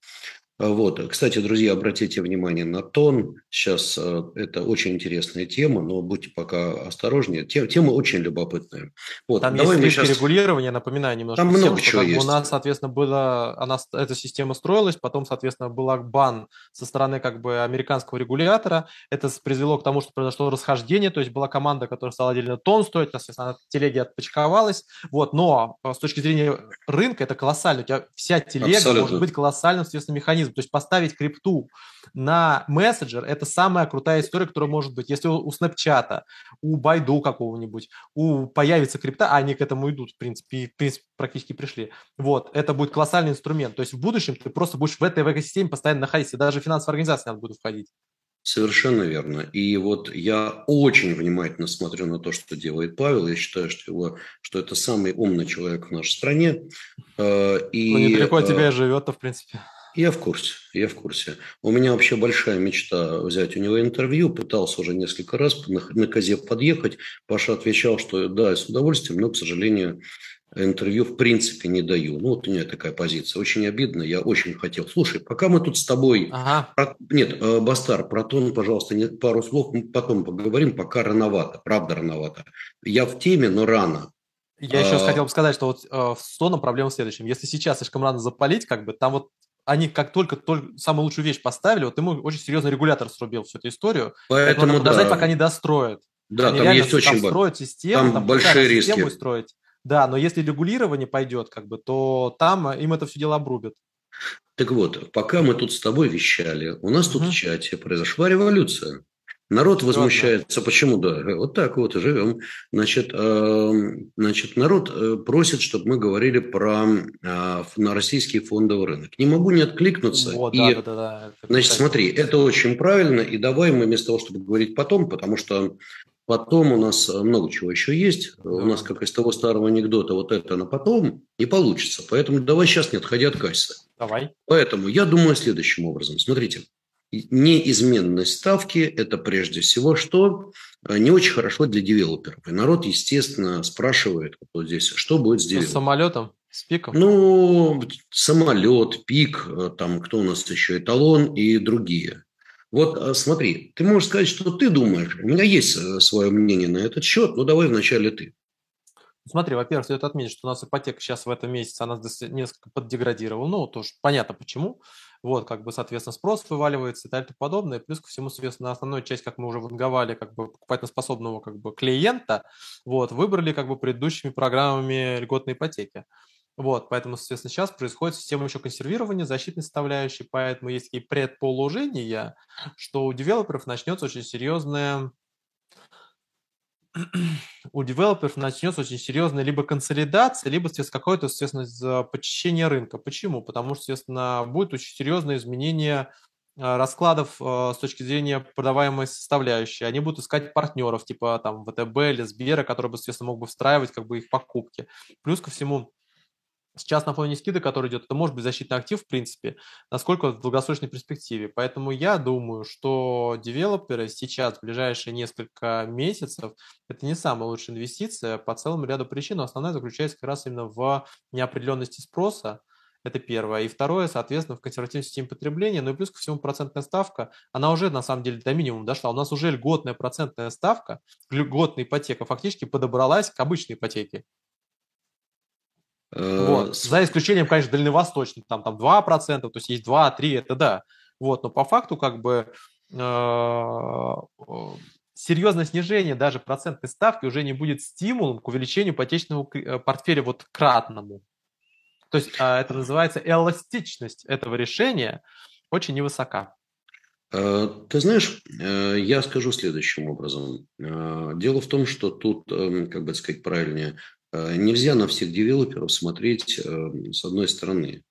Вот. Кстати, друзья, обратите внимание на тон. Сейчас э, это очень интересная тема, но будьте пока осторожнее. Тема, тема очень любопытная. Вот. Там Давай есть сейчас... регулирования, напоминаю немножко. Там всем, много чего есть. У нас, соответственно, была, она, эта система строилась, потом, соответственно, был бан со стороны как бы американского регулятора. Это привело к тому, что произошло расхождение, то есть была команда, которая стала отдельно тон стоить, соответственно, она телеги отпочковалась. Вот. Но э, с точки зрения рынка это колоссально. У тебя вся телега Абсолютно. может быть колоссальным, соответственно, механизмом механизм. То есть поставить крипту на мессенджер – это самая крутая история, которая может быть. Если у Snapchat, у Байду какого-нибудь, у появится крипта, а они к этому идут, в принципе, и, в принципе, практически пришли. Вот, это будет колоссальный инструмент. То есть в будущем ты просто будешь в этой экосистеме постоянно находиться, даже финансовые организации надо будет входить. Совершенно верно. И вот я очень внимательно смотрю на то, что делает Павел. Я считаю, что, его, что это самый умный человек в нашей стране. Э, и, ну, недалеко от тебя э, живет-то, в принципе. Я в курсе, я в курсе. У меня вообще большая мечта взять у него интервью. Пытался уже несколько раз на, на козе подъехать. Паша отвечал, что да, с удовольствием, но, к сожалению, интервью в принципе не даю. Ну, вот у меня такая позиция. Очень обидно, я очень хотел. Слушай, пока мы тут с тобой... Ага. Про... Нет, э, Бастар, про тон, пожалуйста, не... пару слов мы потом поговорим, пока рановато, правда рановато. Я в теме, но рано. Я еще а... хотел бы сказать, что вот э, с тоном проблема в следующем. Если сейчас слишком рано запалить, как бы там вот они как только, только самую лучшую вещь поставили, вот ему очень серьезный регулятор срубил всю эту историю. Поэтому, надо подождать, да. пока не достроят. Да, они там есть очень там строят систему, там, там большие риски. Систему строить. Да, но если регулирование пойдет, как бы, то там им это все дело обрубят. Так вот, пока мы тут с тобой вещали, у нас тут угу. в чате произошла революция. Народ возмущается. Почему? Да, вот так вот и живем. Значит, э, значит народ э, просит, чтобы мы говорили про э, на российский фондовый рынок. Не могу не откликнуться. Вот, и, да, да, да, значит, смотри, это очень правильно. И давай мы вместо того, чтобы говорить потом, потому что потом у нас много чего еще есть. Да. У нас, как из того старого анекдота, вот это на потом не получится. Поэтому давай сейчас, не отходя от кассы. Давай. Поэтому я думаю следующим образом. Смотрите неизменность ставки – это прежде всего что? Э, не очень хорошо для девелоперов. И народ, естественно, спрашивает вот здесь, что будет с девелопером. С самолетом? С пиком? Ну, самолет, пик, э, там кто у нас еще, эталон и другие. Вот э, смотри, ты можешь сказать, что ты думаешь. У меня есть свое мнение на этот счет, но давай вначале ты. Смотри, во-первых, стоит отметить, что у нас ипотека сейчас в этом месяце, она несколько поддеградировала. Ну, тоже понятно почему. Вот, как бы, соответственно, спрос вываливается и так и подобное. Плюс ко всему, соответственно, основную часть, как мы уже ванговали, как бы покупательно-способного как бы клиента, вот, выбрали как бы предыдущими программами льготной ипотеки. Вот, поэтому, соответственно, сейчас происходит система еще консервирования, защитной составляющей, поэтому есть такие предположения, что у девелоперов начнется очень серьезная *clears throat* у девелоперов начнется очень серьезная либо консолидация, либо какое-то, естественно, почищение рынка. Почему? Потому что, естественно, будет очень серьезное изменение а, раскладов а, с точки зрения продаваемой составляющей. Они будут искать партнеров, типа там ВТБ или Сбера, которые бы, естественно, мог бы встраивать как бы их покупки. Плюс ко всему, сейчас на фоне скидок, который идет, это может быть защитный актив, в принципе, насколько в долгосрочной перспективе. Поэтому я думаю, что девелоперы сейчас, в ближайшие несколько месяцев, это не самая лучшая инвестиция по целому ряду причин, но основная заключается как раз именно в неопределенности спроса, это первое. И второе, соответственно, в консервативной системе потребления, ну и плюс ко всему процентная ставка, она уже на самом деле до минимума дошла. У нас уже льготная процентная ставка, льготная ипотека фактически подобралась к обычной ипотеке. Вот. Э, За исключением, конечно, дальневосточных, там, там 2%, то есть есть 2-3, это да. Вот, но по факту как бы э, серьезное снижение даже процентной ставки уже не будет стимулом к увеличению ипотечного э, портфеля вот кратному. То есть а, это называется эластичность этого решения очень невысока. Ты знаешь, я скажу следующим образом. Дело в том, что тут, эм, как бы сказать правильнее, нельзя на всех девелоперов смотреть с одной стороны.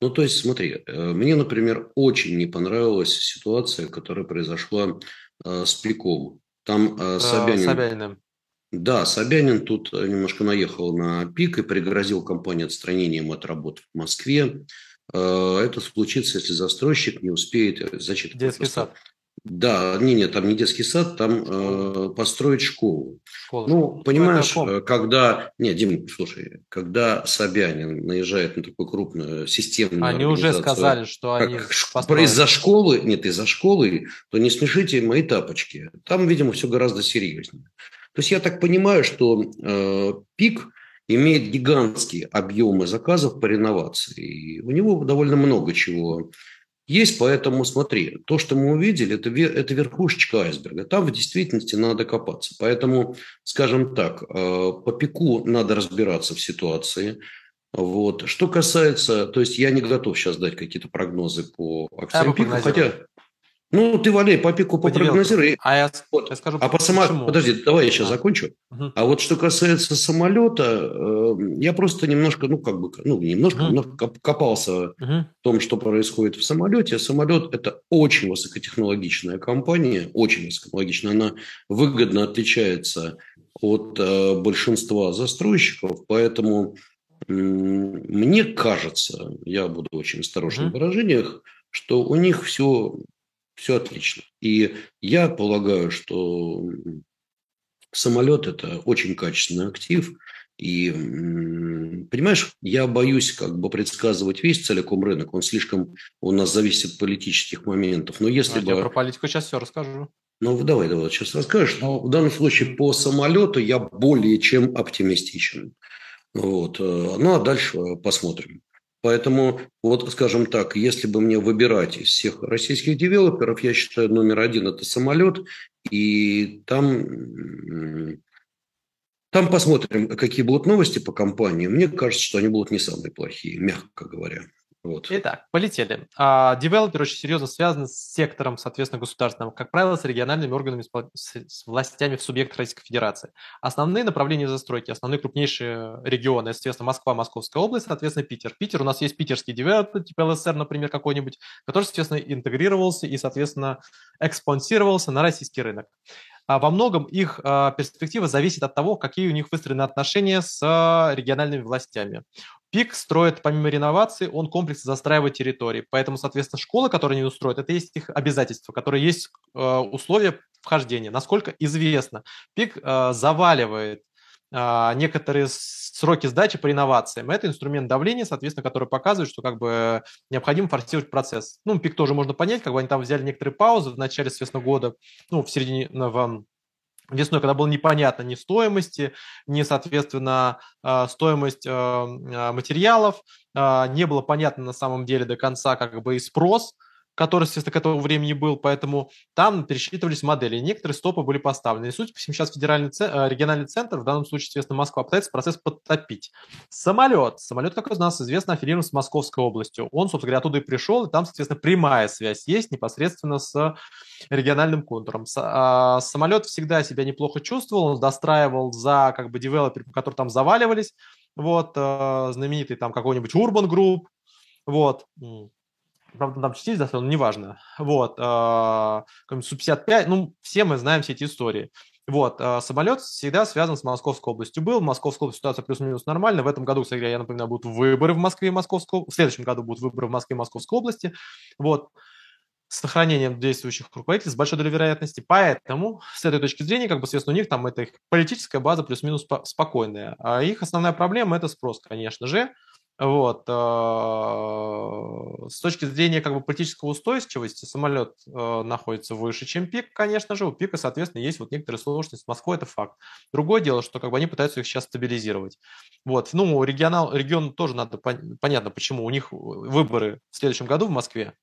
Ну, то есть, смотри, мне, например, очень не понравилась ситуация, которая произошла с Пиком. Там Собянин... Собянин. Да, Собянин тут немножко наехал на пик и пригрозил компании отстранением от работы в Москве. Э, это случится, если застройщик не успеет э, зачитать. Детский сад. Да, не, нет, там не детский сад, там э, построить школу. Школа. Ну, понимаешь, ну, когда... Нет, Дим, слушай, когда Собянин наезжает на такую крупную системную Они уже сказали, что они Из-за школы, нет, из-за школы, то не смешите мои тапочки. Там, видимо, все гораздо серьезнее. То есть я так понимаю, что э, пик – имеет гигантские объемы заказов по реновации. И у него довольно много чего есть, поэтому смотри, то, что мы увидели, это, это верхушечка айсберга. Там в действительности надо копаться. Поэтому, скажем так, э, по пику надо разбираться в ситуации. Вот. Что касается, то есть я не готов сейчас дать какие-то прогнозы по акциям а пика, хотя ну, ты валяй по пику попрогнозируй. А я, вот. я скажу, а по само... Подожди, давай я сейчас а. закончу. Угу. А вот что касается самолета, э, я просто немножко, ну, как бы, ну, немножко, угу. копался угу. в том, что происходит в самолете. Самолет – это очень высокотехнологичная компания, очень высокотехнологичная. Она выгодно отличается от э, большинства застройщиков, поэтому э, мне кажется, я буду очень осторожен угу. в выражениях, что у них все все отлично. И я полагаю, что самолет – это очень качественный актив. И, понимаешь, я боюсь как бы предсказывать весь целиком рынок. Он слишком у нас зависит от политических моментов. Но если а бы... Я про политику сейчас все расскажу. Ну, давай, давай, сейчас расскажешь. Но в данном случае по самолету я более чем оптимистичен. Вот. Э, ну, а дальше посмотрим. Поэтому, вот, скажем так, если бы мне выбирать из всех российских девелоперов, я считаю, номер один – это самолет. И там, там посмотрим, какие будут новости по компании. Мне кажется, что они будут не самые плохие, мягко говоря. Вот. Итак, полетели. А, девелопер очень серьезно связан с сектором, соответственно, государственным, как правило, с региональными органами, с властями в субъектах Российской Федерации. Основные направления застройки, основные крупнейшие регионы, соответственно, Москва, Московская область, соответственно, Питер. Питер, у нас есть питерский девелопер, типа ЛСР, например, какой-нибудь, который, соответственно, интегрировался и, соответственно, экспансировался на российский рынок. А во многом их а, перспектива зависит от того, какие у них выстроены отношения с региональными властями. ПИК строит, помимо реновации, он комплекс застраивает территории. Поэтому, соответственно, школы, которые они устроят, это есть их обязательства, которые есть условия вхождения. Насколько известно, ПИК заваливает некоторые сроки сдачи по реновациям. Это инструмент давления, соответственно, который показывает, что как бы необходимо форсировать процесс. Ну, ПИК тоже можно понять, как бы они там взяли некоторые паузы в начале, соответственно, года, ну, в середине, в весной, когда было непонятно ни стоимости, ни, соответственно, а, стоимость а, а, материалов, не было понятно на самом деле до конца как бы и спрос, который, естественно, к этому времени был, поэтому там пересчитывались модели. Некоторые стопы были поставлены. И, судя по всему, сейчас федеральный э, региональный центр, в данном случае, естественно, Москва, пытается процесс подтопить. Самолет. Самолет, как у нас известно, аффилирован с Московской областью. Он, собственно говоря, оттуда и пришел, и там, соответственно, прямая связь есть непосредственно с региональным контуром. А, самолет всегда себя неплохо чувствовал, он достраивал за как бы девелоперы, которые там заваливались. Вот, э, знаменитый там какой-нибудь Urban Group, вот, правда, там частично достроен, но неважно. Вот, э, Су-55, ну, все мы знаем все эти истории. Вот, э, самолет всегда связан с Московской областью. Был, в Московской области ситуация плюс-минус нормальная. В этом году, кстати, я напоминаю, будут выборы в Москве и Московской В следующем году будут выборы в Москве и Московской области. Вот, с сохранением действующих руководителей с большой долей вероятности. Поэтому, с этой точки зрения, как бы, соответственно, у них там это их политическая база плюс-минус спокойная. А их основная проблема – это спрос, конечно же. Вот. Э, с точки зрения как бы политической устойчивости самолет э, находится выше, чем пик, конечно же. У пика, соответственно, есть вот некоторые сложности с Москвой, это факт. Другое дело, что как бы они пытаются их сейчас стабилизировать. Вот. Ну, регионал, регион тоже надо, понятно, почему. У них выборы в следующем году в Москве.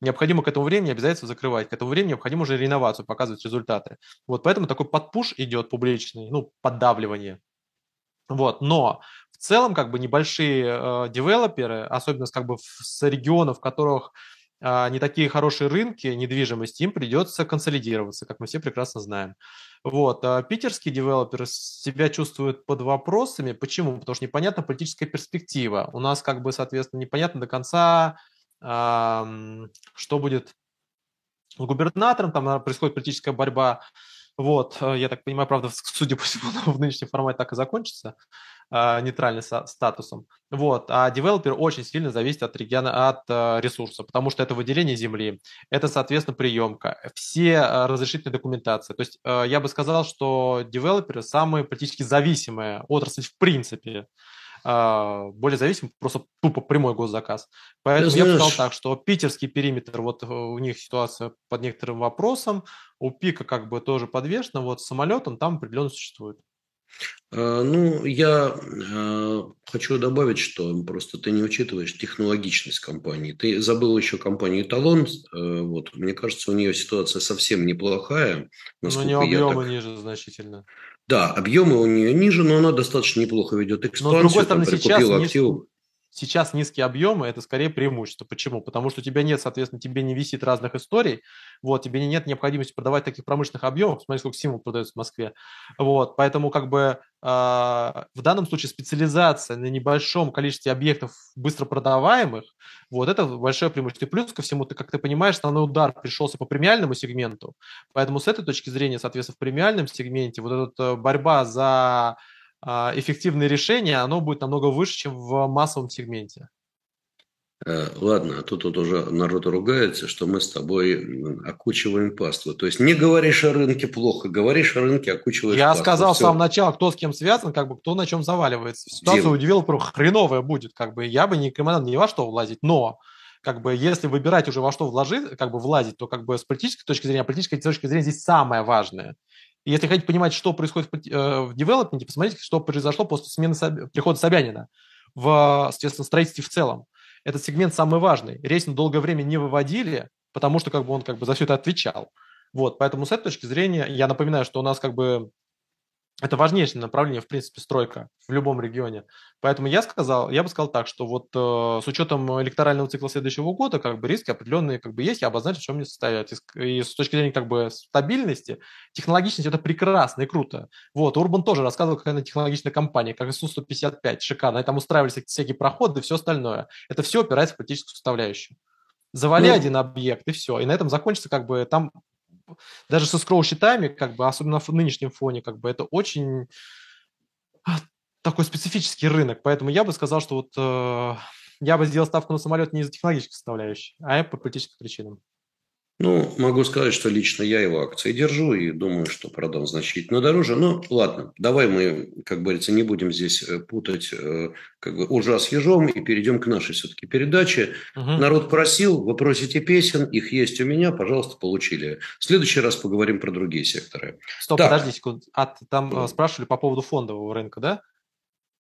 Необходимо к этому времени обязательно закрывать. К этому времени необходимо уже реновацию, показывать результаты. Вот поэтому такой подпуш идет публичный, ну, поддавливание. Вот, но в целом как бы небольшие э, девелоперы, особенно как бы с регионов, в которых а, не такие хорошие рынки недвижимости, им придется консолидироваться, как мы все прекрасно знаем. Вот. А питерские девелоперы себя чувствуют под вопросами. Почему? Потому что непонятна политическая перспектива. У нас, как бы, соответственно, непонятно до конца, что будет с губернатором, там происходит политическая борьба. Вот, э, я так понимаю, правда, судя по всему, *laughs* в нынешнем формате так и закончится э, нейтральным статусом. Вот, а девелопер очень сильно зависит от региона, от э, ресурса, потому что это выделение земли, это, соответственно, приемка, все разрешительные документации. То есть я бы сказал, что девелоперы самые практически зависимые отрасль в принципе а, более зависим, просто тупо прямой госзаказ. Поэтому я, я бы сказал так, что питерский периметр, вот э, у них ситуация под некоторым вопросом, у пика как бы тоже подвешена, вот с самолетом там определенно существует. А, ну, я э, хочу добавить, что просто ты не учитываешь технологичность компании. Ты забыл еще компанию Талон. Э, вот, мне кажется, у нее ситуация совсем неплохая. Но у нее объемы так... ниже значительно. Да, объемы у нее ниже, но она достаточно неплохо ведет экспансию. Но, с другой стороны, сейчас актив... сейчас низкие объемы – это скорее преимущество. Почему? Потому что у тебя нет, соответственно, тебе не висит разных историй, вот, тебе нет необходимости продавать таких промышленных объемов. Смотри, сколько символ продается в Москве. Вот, поэтому как бы а, в данном случае специализация на небольшом количестве объектов быстро продаваемых, вот это большое преимущество. И плюс ко всему, ты, как ты понимаешь, основной удар пришелся по премиальному сегменту, поэтому с этой точки зрения, соответственно, в премиальном сегменте вот эта э, борьба за а, эффективные решения, оно будет намного выше, чем в массовом сегменте. Э, ладно, а тут, тут уже народ ругается, что мы с тобой окучиваем паству. То есть не говоришь о рынке плохо, говоришь о рынке, окучиваешь Я паству. сказал Все. с самого начала, кто с кем связан, как бы кто на чем заваливается. Ситуация Дим. у девелоперов хреновая будет. Как бы я бы не рекомендовал ни во что влазить, но как бы если выбирать уже во что вложить, как бы влазить, то как бы с политической точки зрения, политической точки зрения здесь самое важное. Если хотите понимать, что происходит в э, девелопменте, посмотрите, что произошло после смены прихода Собянина в, соответственно, строительстве в целом этот сегмент самый важный. Рейтинг долгое время не выводили, потому что как бы он как бы за все это отвечал. Вот, поэтому с этой точки зрения я напоминаю, что у нас как бы это важнейшее направление, в принципе, стройка в любом регионе. Поэтому я сказал, я бы сказал так, что вот э, с учетом электорального цикла следующего года, как бы риски определенные как бы есть, я обозначил, в чем они состоят. И, и с точки зрения как бы стабильности, технологичности это прекрасно и круто. Вот, Урбан тоже рассказывал, какая она технологичная компания, как ИСУ-155, шикарно. И там устраивались всякие проходы и все остальное. Это все опирается в политическую составляющую. Завали ну, один объект, и все. И на этом закончится, как бы, там даже со скролл-счетами, как бы, особенно в нынешнем фоне, как бы, это очень а, такой специфический рынок. Поэтому я бы сказал, что вот э, я бы сделал ставку на самолет не из-за технологической составляющей, а по политическим причинам. Ну, могу сказать, что лично я его акции держу и думаю, что продам значительно дороже. Но ладно, давай мы, как говорится, не будем здесь э, путать э, как бы ужас ежом и перейдем к нашей все-таки передаче. Угу. Народ просил, вы просите песен, их есть у меня, пожалуйста, получили. В следующий раз поговорим про другие секторы. Стоп, так. подожди секунду. А, там ну. спрашивали по поводу фондового рынка, да?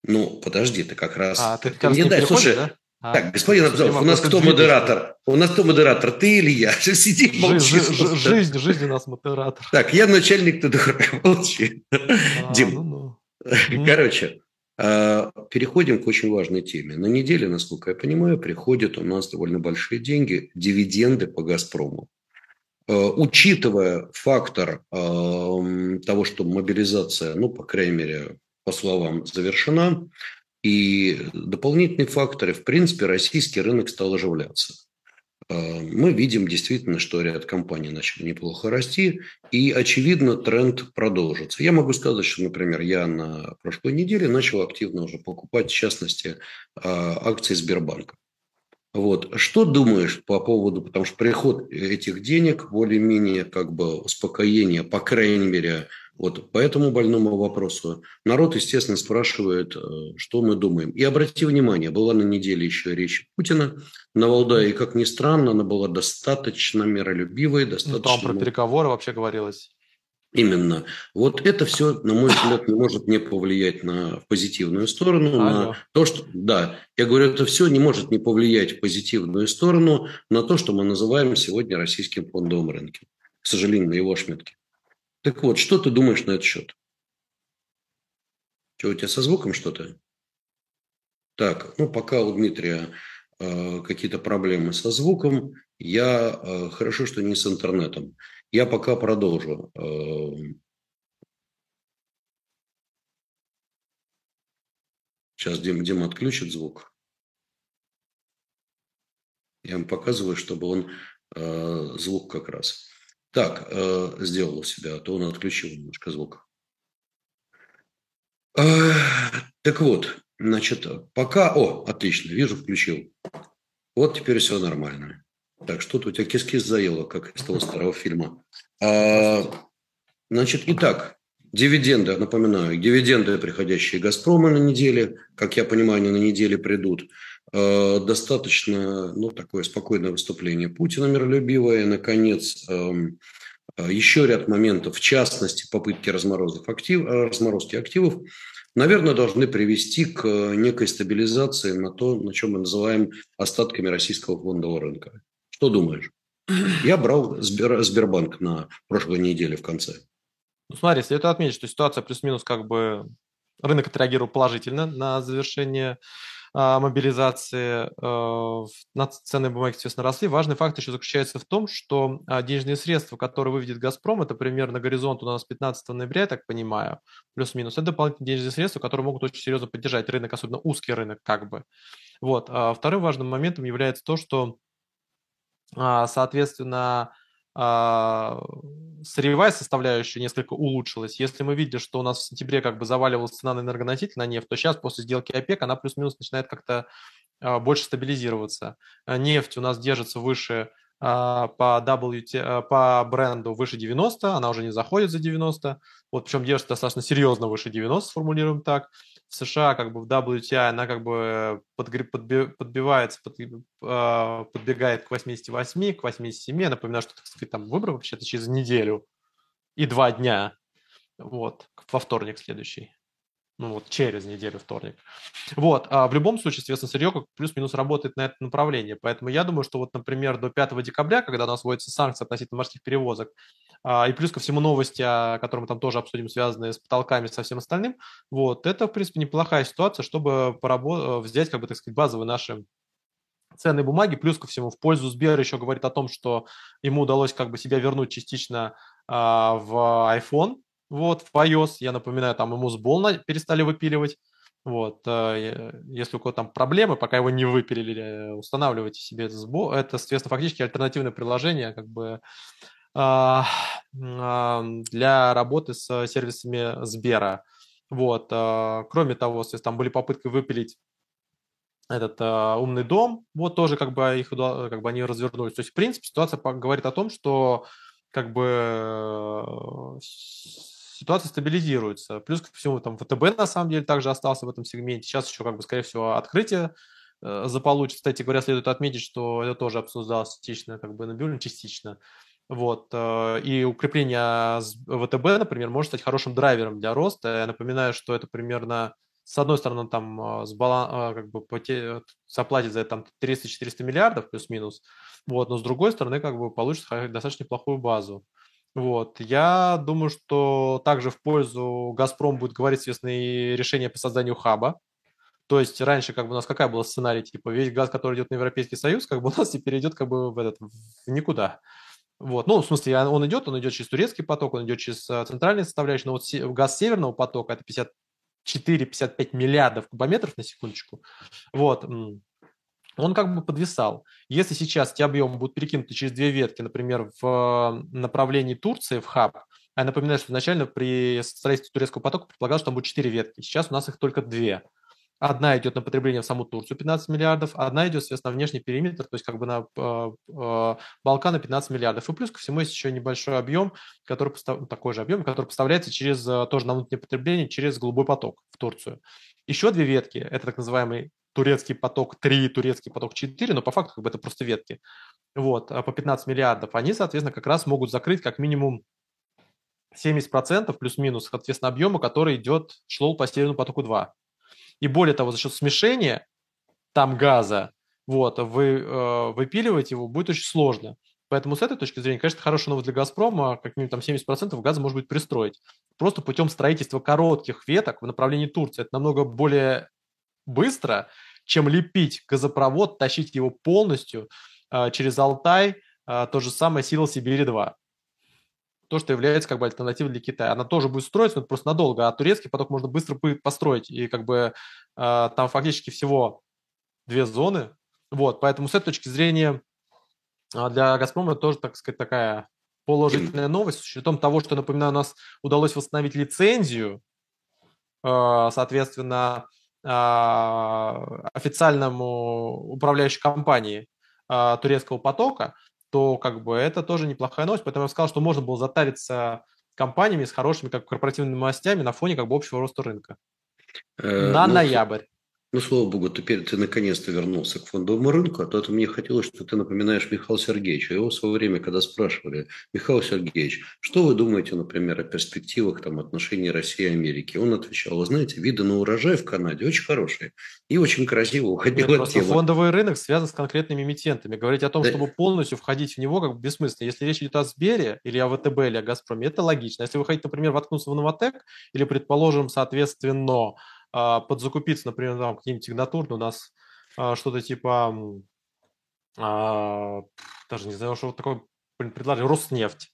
Ну, подожди, ты как раз... А, ты как раз не, не дай, слушай, да? А, так, господин Абзалов, у нас кто модератор? У нас кто модератор? Ты или я? *laughs* Сиди, молчи. Жизнь, жизнь у нас модератор. Так, я начальник, дурак, *laughs* молчи. А, Дим, ну, ну. *laughs* короче, а, переходим к очень важной теме. На неделе, насколько я понимаю, приходят у нас довольно большие деньги, дивиденды по «Газпрому». Учитывая фактор того, что мобилизация, ну, по крайней мере, по словам, завершена, и дополнительные факторы, в принципе, российский рынок стал оживляться. А, мы видим действительно, что ряд компаний начали неплохо расти, и, очевидно, тренд продолжится. Я могу сказать, что, например, я на прошлой неделе начал активно уже покупать, в частности, а, акции Сбербанка. Вот. Что думаешь по поводу, потому что приход этих денег, более-менее как бы успокоение, по крайней мере, вот по этому больному вопросу народ, естественно, спрашивает, э, что мы думаем. И обрати внимание, была на неделе еще речь Путина на Валдае, и, как ни странно, она была достаточно миролюбивой, достаточно... Ну, там про переговоры вообще говорилось. Именно. Вот это все, на мой взгляд, не может не повлиять на позитивную сторону, а, на то, что, да, я говорю, это все не может не повлиять в позитивную сторону на то, что мы называем сегодня российским фондовым рынком. К сожалению, на его ошметке. Так вот, что ты думаешь на этот счет? Что, у тебя со звуком что-то? Так, ну пока у Дмитрия какие-то проблемы со звуком. Я э, хорошо, что не с интернетом. Я пока продолжу. Сейчас Дим, Дим отключит звук. Я вам показываю, чтобы он звук как раз. Так, сделал у себя, а то он отключил немножко звук. Так вот, значит, пока... О, отлично, вижу, включил. Вот теперь все нормально. Так, что-то у тебя кис-кис заело, как из того старого фильма. А, значит, итак, дивиденды, напоминаю, дивиденды, приходящие «Газпрома» на неделе, как я понимаю, они на неделе придут. А, достаточно, ну, такое спокойное выступление Путина миролюбивое. Наконец, еще ряд моментов, в частности, попытки разморозки, актив, разморозки активов, наверное, должны привести к некой стабилизации на то, на чем мы называем остатками российского фондового рынка. Что думаешь? Я брал Сбер, Сбербанк на прошлой неделе в конце. Ну, смотри, следует отметить, что ситуация плюс-минус как бы рынок отреагировал положительно на завершение мобилизации, э, ценные бумаги, естественно, росли. Важный факт еще заключается в том, что а, денежные средства, которые выведет «Газпром», это примерно горизонт у нас 15 ноября, я так понимаю, плюс-минус, это дополнительные денежные средства, которые могут очень серьезно поддержать рынок, особенно узкий рынок как бы. Вот. А вторым важным моментом является то, что, соответственно, а, сырьевая составляющая несколько улучшилась. Если мы видели, что у нас в сентябре как бы заваливалась цена на энергоноситель, на нефть, то сейчас после сделки ОПЕК она плюс-минус начинает как-то а, больше стабилизироваться. А, нефть у нас держится выше по, WT, по бренду выше 90, она уже не заходит за 90, вот причем держится достаточно серьезно выше 90, сформулируем так. США как бы в WTI она как бы подгреб, подбивается, под, э, подбегает к 88, к 87. Я напоминаю, что, так сказать, там выбор вообще-то через неделю и два дня. Вот, во вторник следующий. Ну вот, через неделю вторник. Вот, а в любом случае, соответственно, сырье как плюс-минус работает на это направление. Поэтому я думаю, что вот, например, до 5 декабря, когда у нас вводятся санкции относительно морских перевозок, а, и плюс ко всему новости, о которых мы там тоже обсудим, связанные с потолками, со всем остальным. Вот, это, в принципе, неплохая ситуация, чтобы порабо- взять, как бы, так сказать, базовые наши ценные бумаги, плюс ко всему в пользу Сбера еще говорит о том, что ему удалось как бы себя вернуть частично а, в iPhone, вот, в iOS, я напоминаю, там ему сбол перестали выпиливать, вот, а, если у кого-то там проблемы, пока его не выпилили, э, устанавливайте себе это сбол, это, соответственно, фактически альтернативное приложение, как бы а, для работы с сервисами Сбера. Вот. А, кроме того, там были попытки выпилить этот uh, умный дом, вот тоже как бы их как бы они развернулись. То есть, в принципе, ситуация говорит о том, что как бы ситуация стабилизируется. Плюс ко всему, там ВТБ на самом деле также остался в этом сегменте. Сейчас еще, как бы, скорее всего, открытие э, заполучит. Кстати говоря, следует отметить, что это тоже обсуждалось частично, как бы на бюллин, частично. Вот. Э, и укрепление ВТБ, например, может стать хорошим драйвером для роста. Я напоминаю, что это примерно, с одной стороны, там с балан, как бы заплатит за это там 300-400 миллиардов плюс-минус, вот, но с другой стороны, как бы получится достаточно неплохую базу. Вот. Я думаю, что также в пользу «Газпром» будет говорить, соответственно, и решение по созданию хаба. То есть раньше как бы у нас какая была сценарий, типа весь газ, который идет на Европейский Союз, как бы у нас *laughs* теперь идет как бы в этот в никуда. Вот. Ну, в смысле, он идет, он идет через турецкий поток, он идет через э, центральные составляющие, но вот газ северного потока – это 54-55 миллиардов кубометров на секундочку. Вот. Он как бы подвисал. Если сейчас эти объемы будут перекинуты через две ветки, например, в направлении Турции, в хаб, а я напоминаю, что изначально при строительстве турецкого потока предполагалось, что там будет четыре ветки. Сейчас у нас их только две. Одна идет на потребление в саму Турцию 15 миллиардов, одна идет, соответственно, внешний периметр, то есть как бы на э, э, Балканы 15 миллиардов. И плюс ко всему есть еще небольшой объем, который. Ну, такой же объем, который поставляется через, э, тоже на внутреннее потребление через голубой поток в Турцию. Еще две ветки, это так называемый турецкий поток 3, турецкий поток 4, но по факту как бы это просто ветки, вот, а по 15 миллиардов, они, соответственно, как раз могут закрыть как минимум 70% плюс-минус, соответственно, объема, который идет, шло по Северному потоку 2. И более того, за счет смешения там газа, вот, вы, э, выпиливать его будет очень сложно. Поэтому с этой точки зрения, конечно, хорошая новость для «Газпрома», как минимум там 70% газа может быть пристроить. Просто путем строительства коротких веток в направлении Турции. Это намного более быстро, чем лепить газопровод, тащить его полностью э, через Алтай, э, то же самое сила Сибири-2 то, что является как бы альтернативой для Китая. Она тоже будет строиться, но это просто надолго, а турецкий поток можно быстро построить. И как бы э, там фактически всего две зоны. Вот, поэтому с этой точки зрения для «Газпрома» тоже, так сказать, такая положительная новость, с учетом того, что, напоминаю, у нас удалось восстановить лицензию, соответственно, официальному управляющей компании э, турецкого потока, то как бы это тоже неплохая новость. Поэтому я сказал, что можно было затариться компаниями с хорошими как корпоративными новостями на фоне как бы общего роста рынка. Э, на ну, ноябрь. Ну, слава богу, теперь ты наконец-то вернулся к фондовому рынку, а то это мне хотелось, что ты напоминаешь Михаила Сергеевича. Его в свое время, когда спрашивали, Михаил Сергеевич, что вы думаете, например, о перспективах там, отношений России и Америки? Он отвечал, вы знаете, виды на урожай в Канаде очень хорошие и очень красиво уходил Нет, от темы. Фондовый рынок связан с конкретными эмитентами. Говорить о том, да. чтобы полностью входить в него, как бы бессмысленно. Если речь идет о Сбере или о ВТБ или о Газпроме, это логично. Если вы хотите, например, воткнуться в Новотек или, предположим, соответственно, подзакупиться, например, там какие-нибудь сигнатурные, у нас а, что-то типа, а, даже не знаю, что вот такое предложение, Роснефть.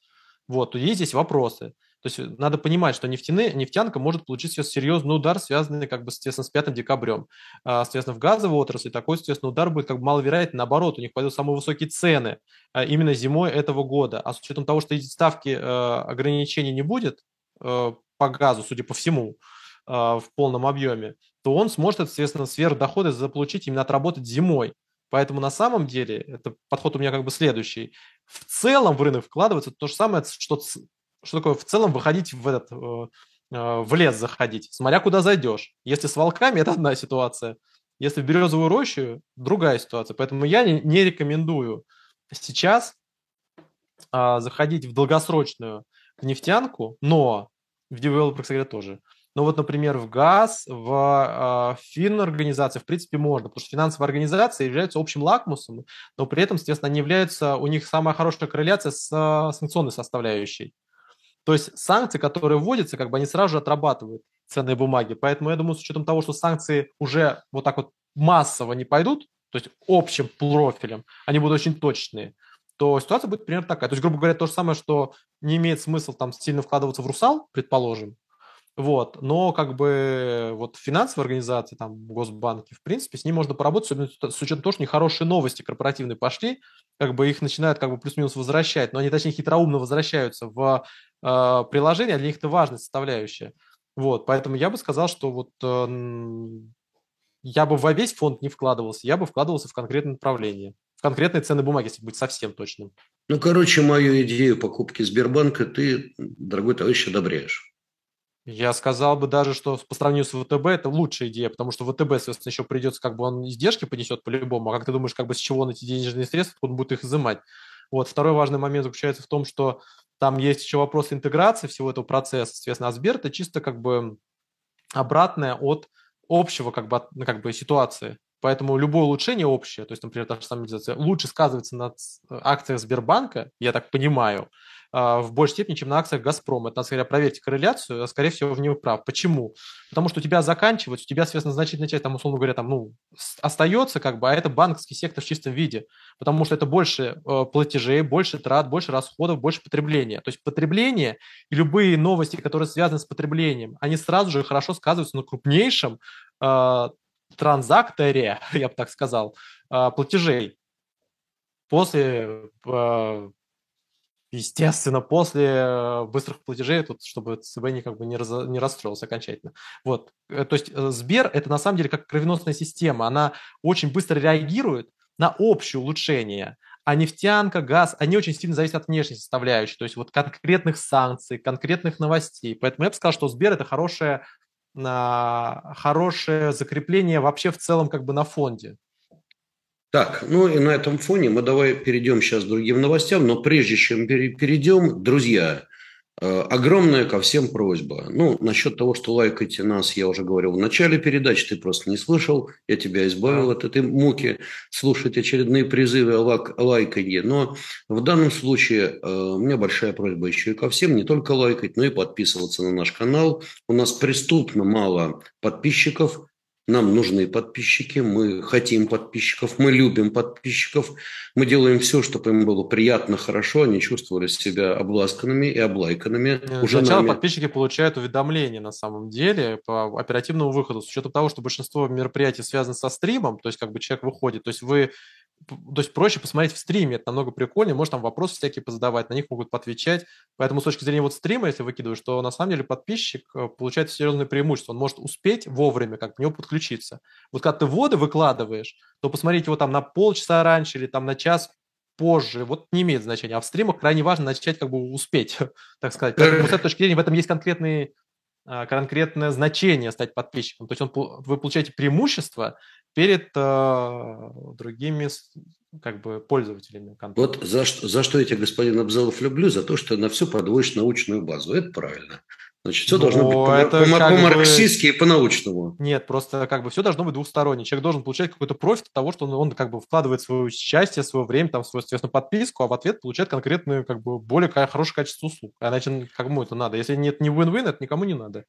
Вот, есть здесь вопросы. То есть надо понимать, что нефтяные, нефтянка может получить сейчас серьезный удар, связанный, как бы, соответственно, с 5 декабрем. А, соответственно, в газовой отрасли такой, соответственно, удар будет как бы маловероятен. Наоборот, у них пойдут самые высокие цены а, именно зимой этого года. А с учетом того, что ставки а, ограничений не будет а, по газу, судя по всему, а, в полном объеме, то он сможет, соответственно, сверхдоходы заполучить именно отработать зимой. Поэтому на самом деле, это подход у меня как бы следующий. В целом в рынок вкладываться то же самое, что, что такое в целом выходить в этот э, э, в лес заходить, смотря куда зайдешь. Если с волками, *laughs* это одна ситуация. Если в березовую рощу, другая ситуация. Поэтому я не, не рекомендую сейчас а, заходить в долгосрочную нефтянку, но в девелопер, кстати, тоже. Но вот, например, в ГАЗ, в э, фин-организации, в принципе, можно, потому что финансовые организации являются общим лакмусом, но при этом, естественно, они являются, у них самая хорошая корреляция с э, санкционной составляющей. То есть санкции, которые вводятся, как бы они сразу же отрабатывают ценные бумаги. Поэтому я думаю, с учетом того, что санкции уже вот так вот массово не пойдут, то есть общим профилем, они будут очень точные, то ситуация будет примерно такая. То есть, грубо говоря, то же самое, что не имеет смысла там сильно вкладываться в русал, предположим, вот. Но как бы вот финансовые организации, там, госбанки, в принципе, с ним можно поработать, особенно с учетом того, что нехорошие новости корпоративные пошли, как бы их начинают как бы плюс-минус возвращать, но они, точнее, хитроумно возвращаются в э, приложение, а для них это важная составляющая. Вот, поэтому я бы сказал, что вот э, я бы во весь фонд не вкладывался, я бы вкладывался в конкретное направление, в конкретные ценные бумаги, если быть совсем точным. Ну, короче, мою идею покупки Сбербанка ты, дорогой товарищ, одобряешь. Я сказал бы даже, что по сравнению с ВТБ это лучшая идея, потому что ВТБ, соответственно, еще придется, как бы он издержки понесет по-любому, а как ты думаешь, как бы с чего он эти денежные средства, он будет их изымать? Вот, второй важный момент заключается в том, что там есть еще вопрос интеграции всего этого процесса, соответственно, а Сбер это чисто как бы обратное от общего как бы, как бы ситуации. Поэтому любое улучшение общее, то есть, например, та же самая лучше сказывается на акциях Сбербанка, я так понимаю, а, в большей степени, чем на акциях «Газпрома». Это, скорее, проверьте корреляцию, а, скорее всего, в нее прав. Почему? Потому что у тебя заканчивается, у тебя, соответственно, значительная часть, там, условно говоря, там, ну, остается, как бы, а это банковский сектор в чистом виде, потому что это больше э, платежей, больше трат, больше расходов, больше потребления. То есть потребление и любые новости, которые связаны с потреблением, они сразу же хорошо сказываются на крупнейшем э, транзакторе, *laughs* я бы так сказал, э, платежей после э, естественно, после э, быстрых платежей, тут, чтобы ЦБ как бы не, раз, не расстроился окончательно. Вот. То есть Сбер – это на самом деле как кровеносная система. Она очень быстро реагирует на общее улучшение. А нефтянка, газ, они очень сильно зависят от внешней составляющей, то есть вот конкретных санкций, конкретных новостей. Поэтому я бы сказал, что Сбер – это хорошее, хорошее закрепление вообще в целом как бы на фонде. Так, ну и на этом фоне мы давай перейдем сейчас к другим новостям, но прежде чем перейдем, друзья, огромная ко всем просьба. Ну, насчет того, что лайкайте нас, я уже говорил в начале передачи, ты просто не слышал, я тебя избавил от этой муки слушать очередные призывы о лайканье. Но в данном случае э, у меня большая просьба еще и ко всем, не только лайкать, но и подписываться на наш канал. У нас преступно мало подписчиков, нам нужны подписчики, мы хотим подписчиков, мы любим подписчиков, мы делаем все, чтобы им было приятно, хорошо, они чувствовали себя обласканными и облайканными. Э, уже Сначала нами. подписчики получают уведомления на самом деле по оперативному выходу, с учетом того, что большинство мероприятий связано со стримом, то есть как бы человек выходит, то есть вы то есть проще посмотреть в стриме, это намного прикольнее, может там вопросы всякие позадавать, на них могут поотвечать. Поэтому с точки зрения вот стрима, если выкидываешь, то на самом деле подписчик э, получает серьезное преимущество. Он может успеть вовремя как к нему подключиться. Вот когда ты воды выкладываешь, то посмотреть его там на полчаса раньше или там на час позже, вот не имеет значения. А в стримах крайне важно начать как бы успеть, *laughs* так сказать. Поэтому с этой точки зрения в этом есть конкретные конкретное значение стать подписчиком. То есть он, вы получаете преимущество перед э, другими как бы пользователями контента. Вот за, за что я тебя, господин Абзалов, люблю, за то, что на все подводишь научную базу. Это правильно. Значит, все Но должно быть по-марксистски по, по, и по-научному. Нет, просто как бы все должно быть двусторонне. Человек должен получать какой-то профит от того, что он, он как бы вкладывает свое счастье, свое время, там, свою, соответственно, подписку, а в ответ получает конкретную, как бы, более хорошее качество услуг. А иначе кому это надо? Если нет не win-win, это никому не надо.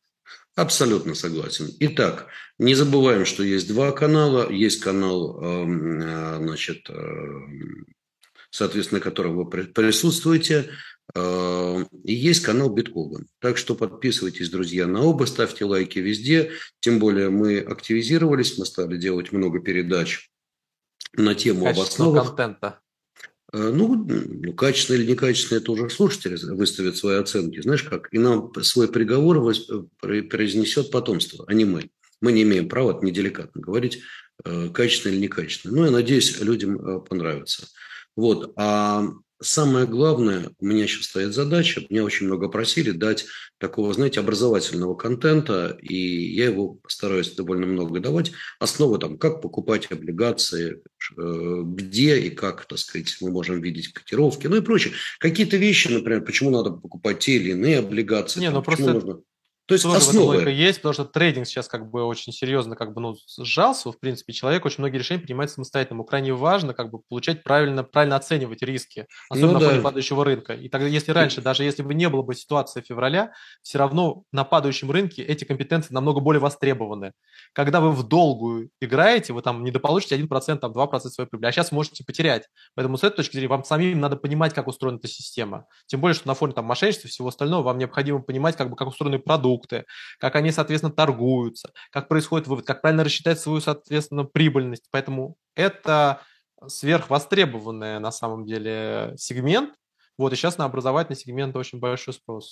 Абсолютно согласен. Итак, не забываем, что есть два канала. Есть канал, эм, э, значит, э, соответственно, на котором вы присутствуете. Э, и есть канал Биткоган. Так что подписывайтесь, друзья, на оба, ставьте лайки везде. Тем более мы активизировались, мы стали делать много передач на тему об основах. контента. Э, ну, ну, качественно или некачественно, это уже слушатели выставят свои оценки. Знаешь как? И нам свой приговор э, произнесет потомство, а не мы. Мы не имеем права, это неделикатно говорить, качественно или некачественно. Ну, я надеюсь, людям понравится. Вот. А Самое главное, у меня сейчас стоит задача, меня очень много просили дать такого, знаете, образовательного контента, и я его стараюсь довольно много давать. Основы там, как покупать облигации, э, где и как, так сказать, мы можем видеть котировки, ну и прочее. Какие-то вещи, например, почему надо покупать те или иные облигации. Не, там, ну просто нужно... То есть Тоже основы. логика есть, потому что трейдинг сейчас как бы очень серьезно как бы, ну, сжался. В принципе, человек очень многие решения принимает самостоятельно. Ему крайне важно как бы получать правильно, правильно оценивать риски, особенно ну, на фоне падающего рынка. И тогда, если раньше, даже если бы не было бы ситуации февраля, все равно на падающем рынке эти компетенции намного более востребованы. Когда вы в долгую играете, вы там недополучите 1%, там 2% своей прибыли, а сейчас можете потерять. Поэтому с этой точки зрения вам самим надо понимать, как устроена эта система. Тем более, что на фоне там мошенничества и всего остального вам необходимо понимать, как бы, как устроены продукты, продукты, как они, соответственно, торгуются, как происходит вывод, как правильно рассчитать свою, соответственно, прибыльность. Поэтому это сверхвостребованный на самом деле сегмент. Вот, и сейчас на образовательный сегмент очень большой спрос.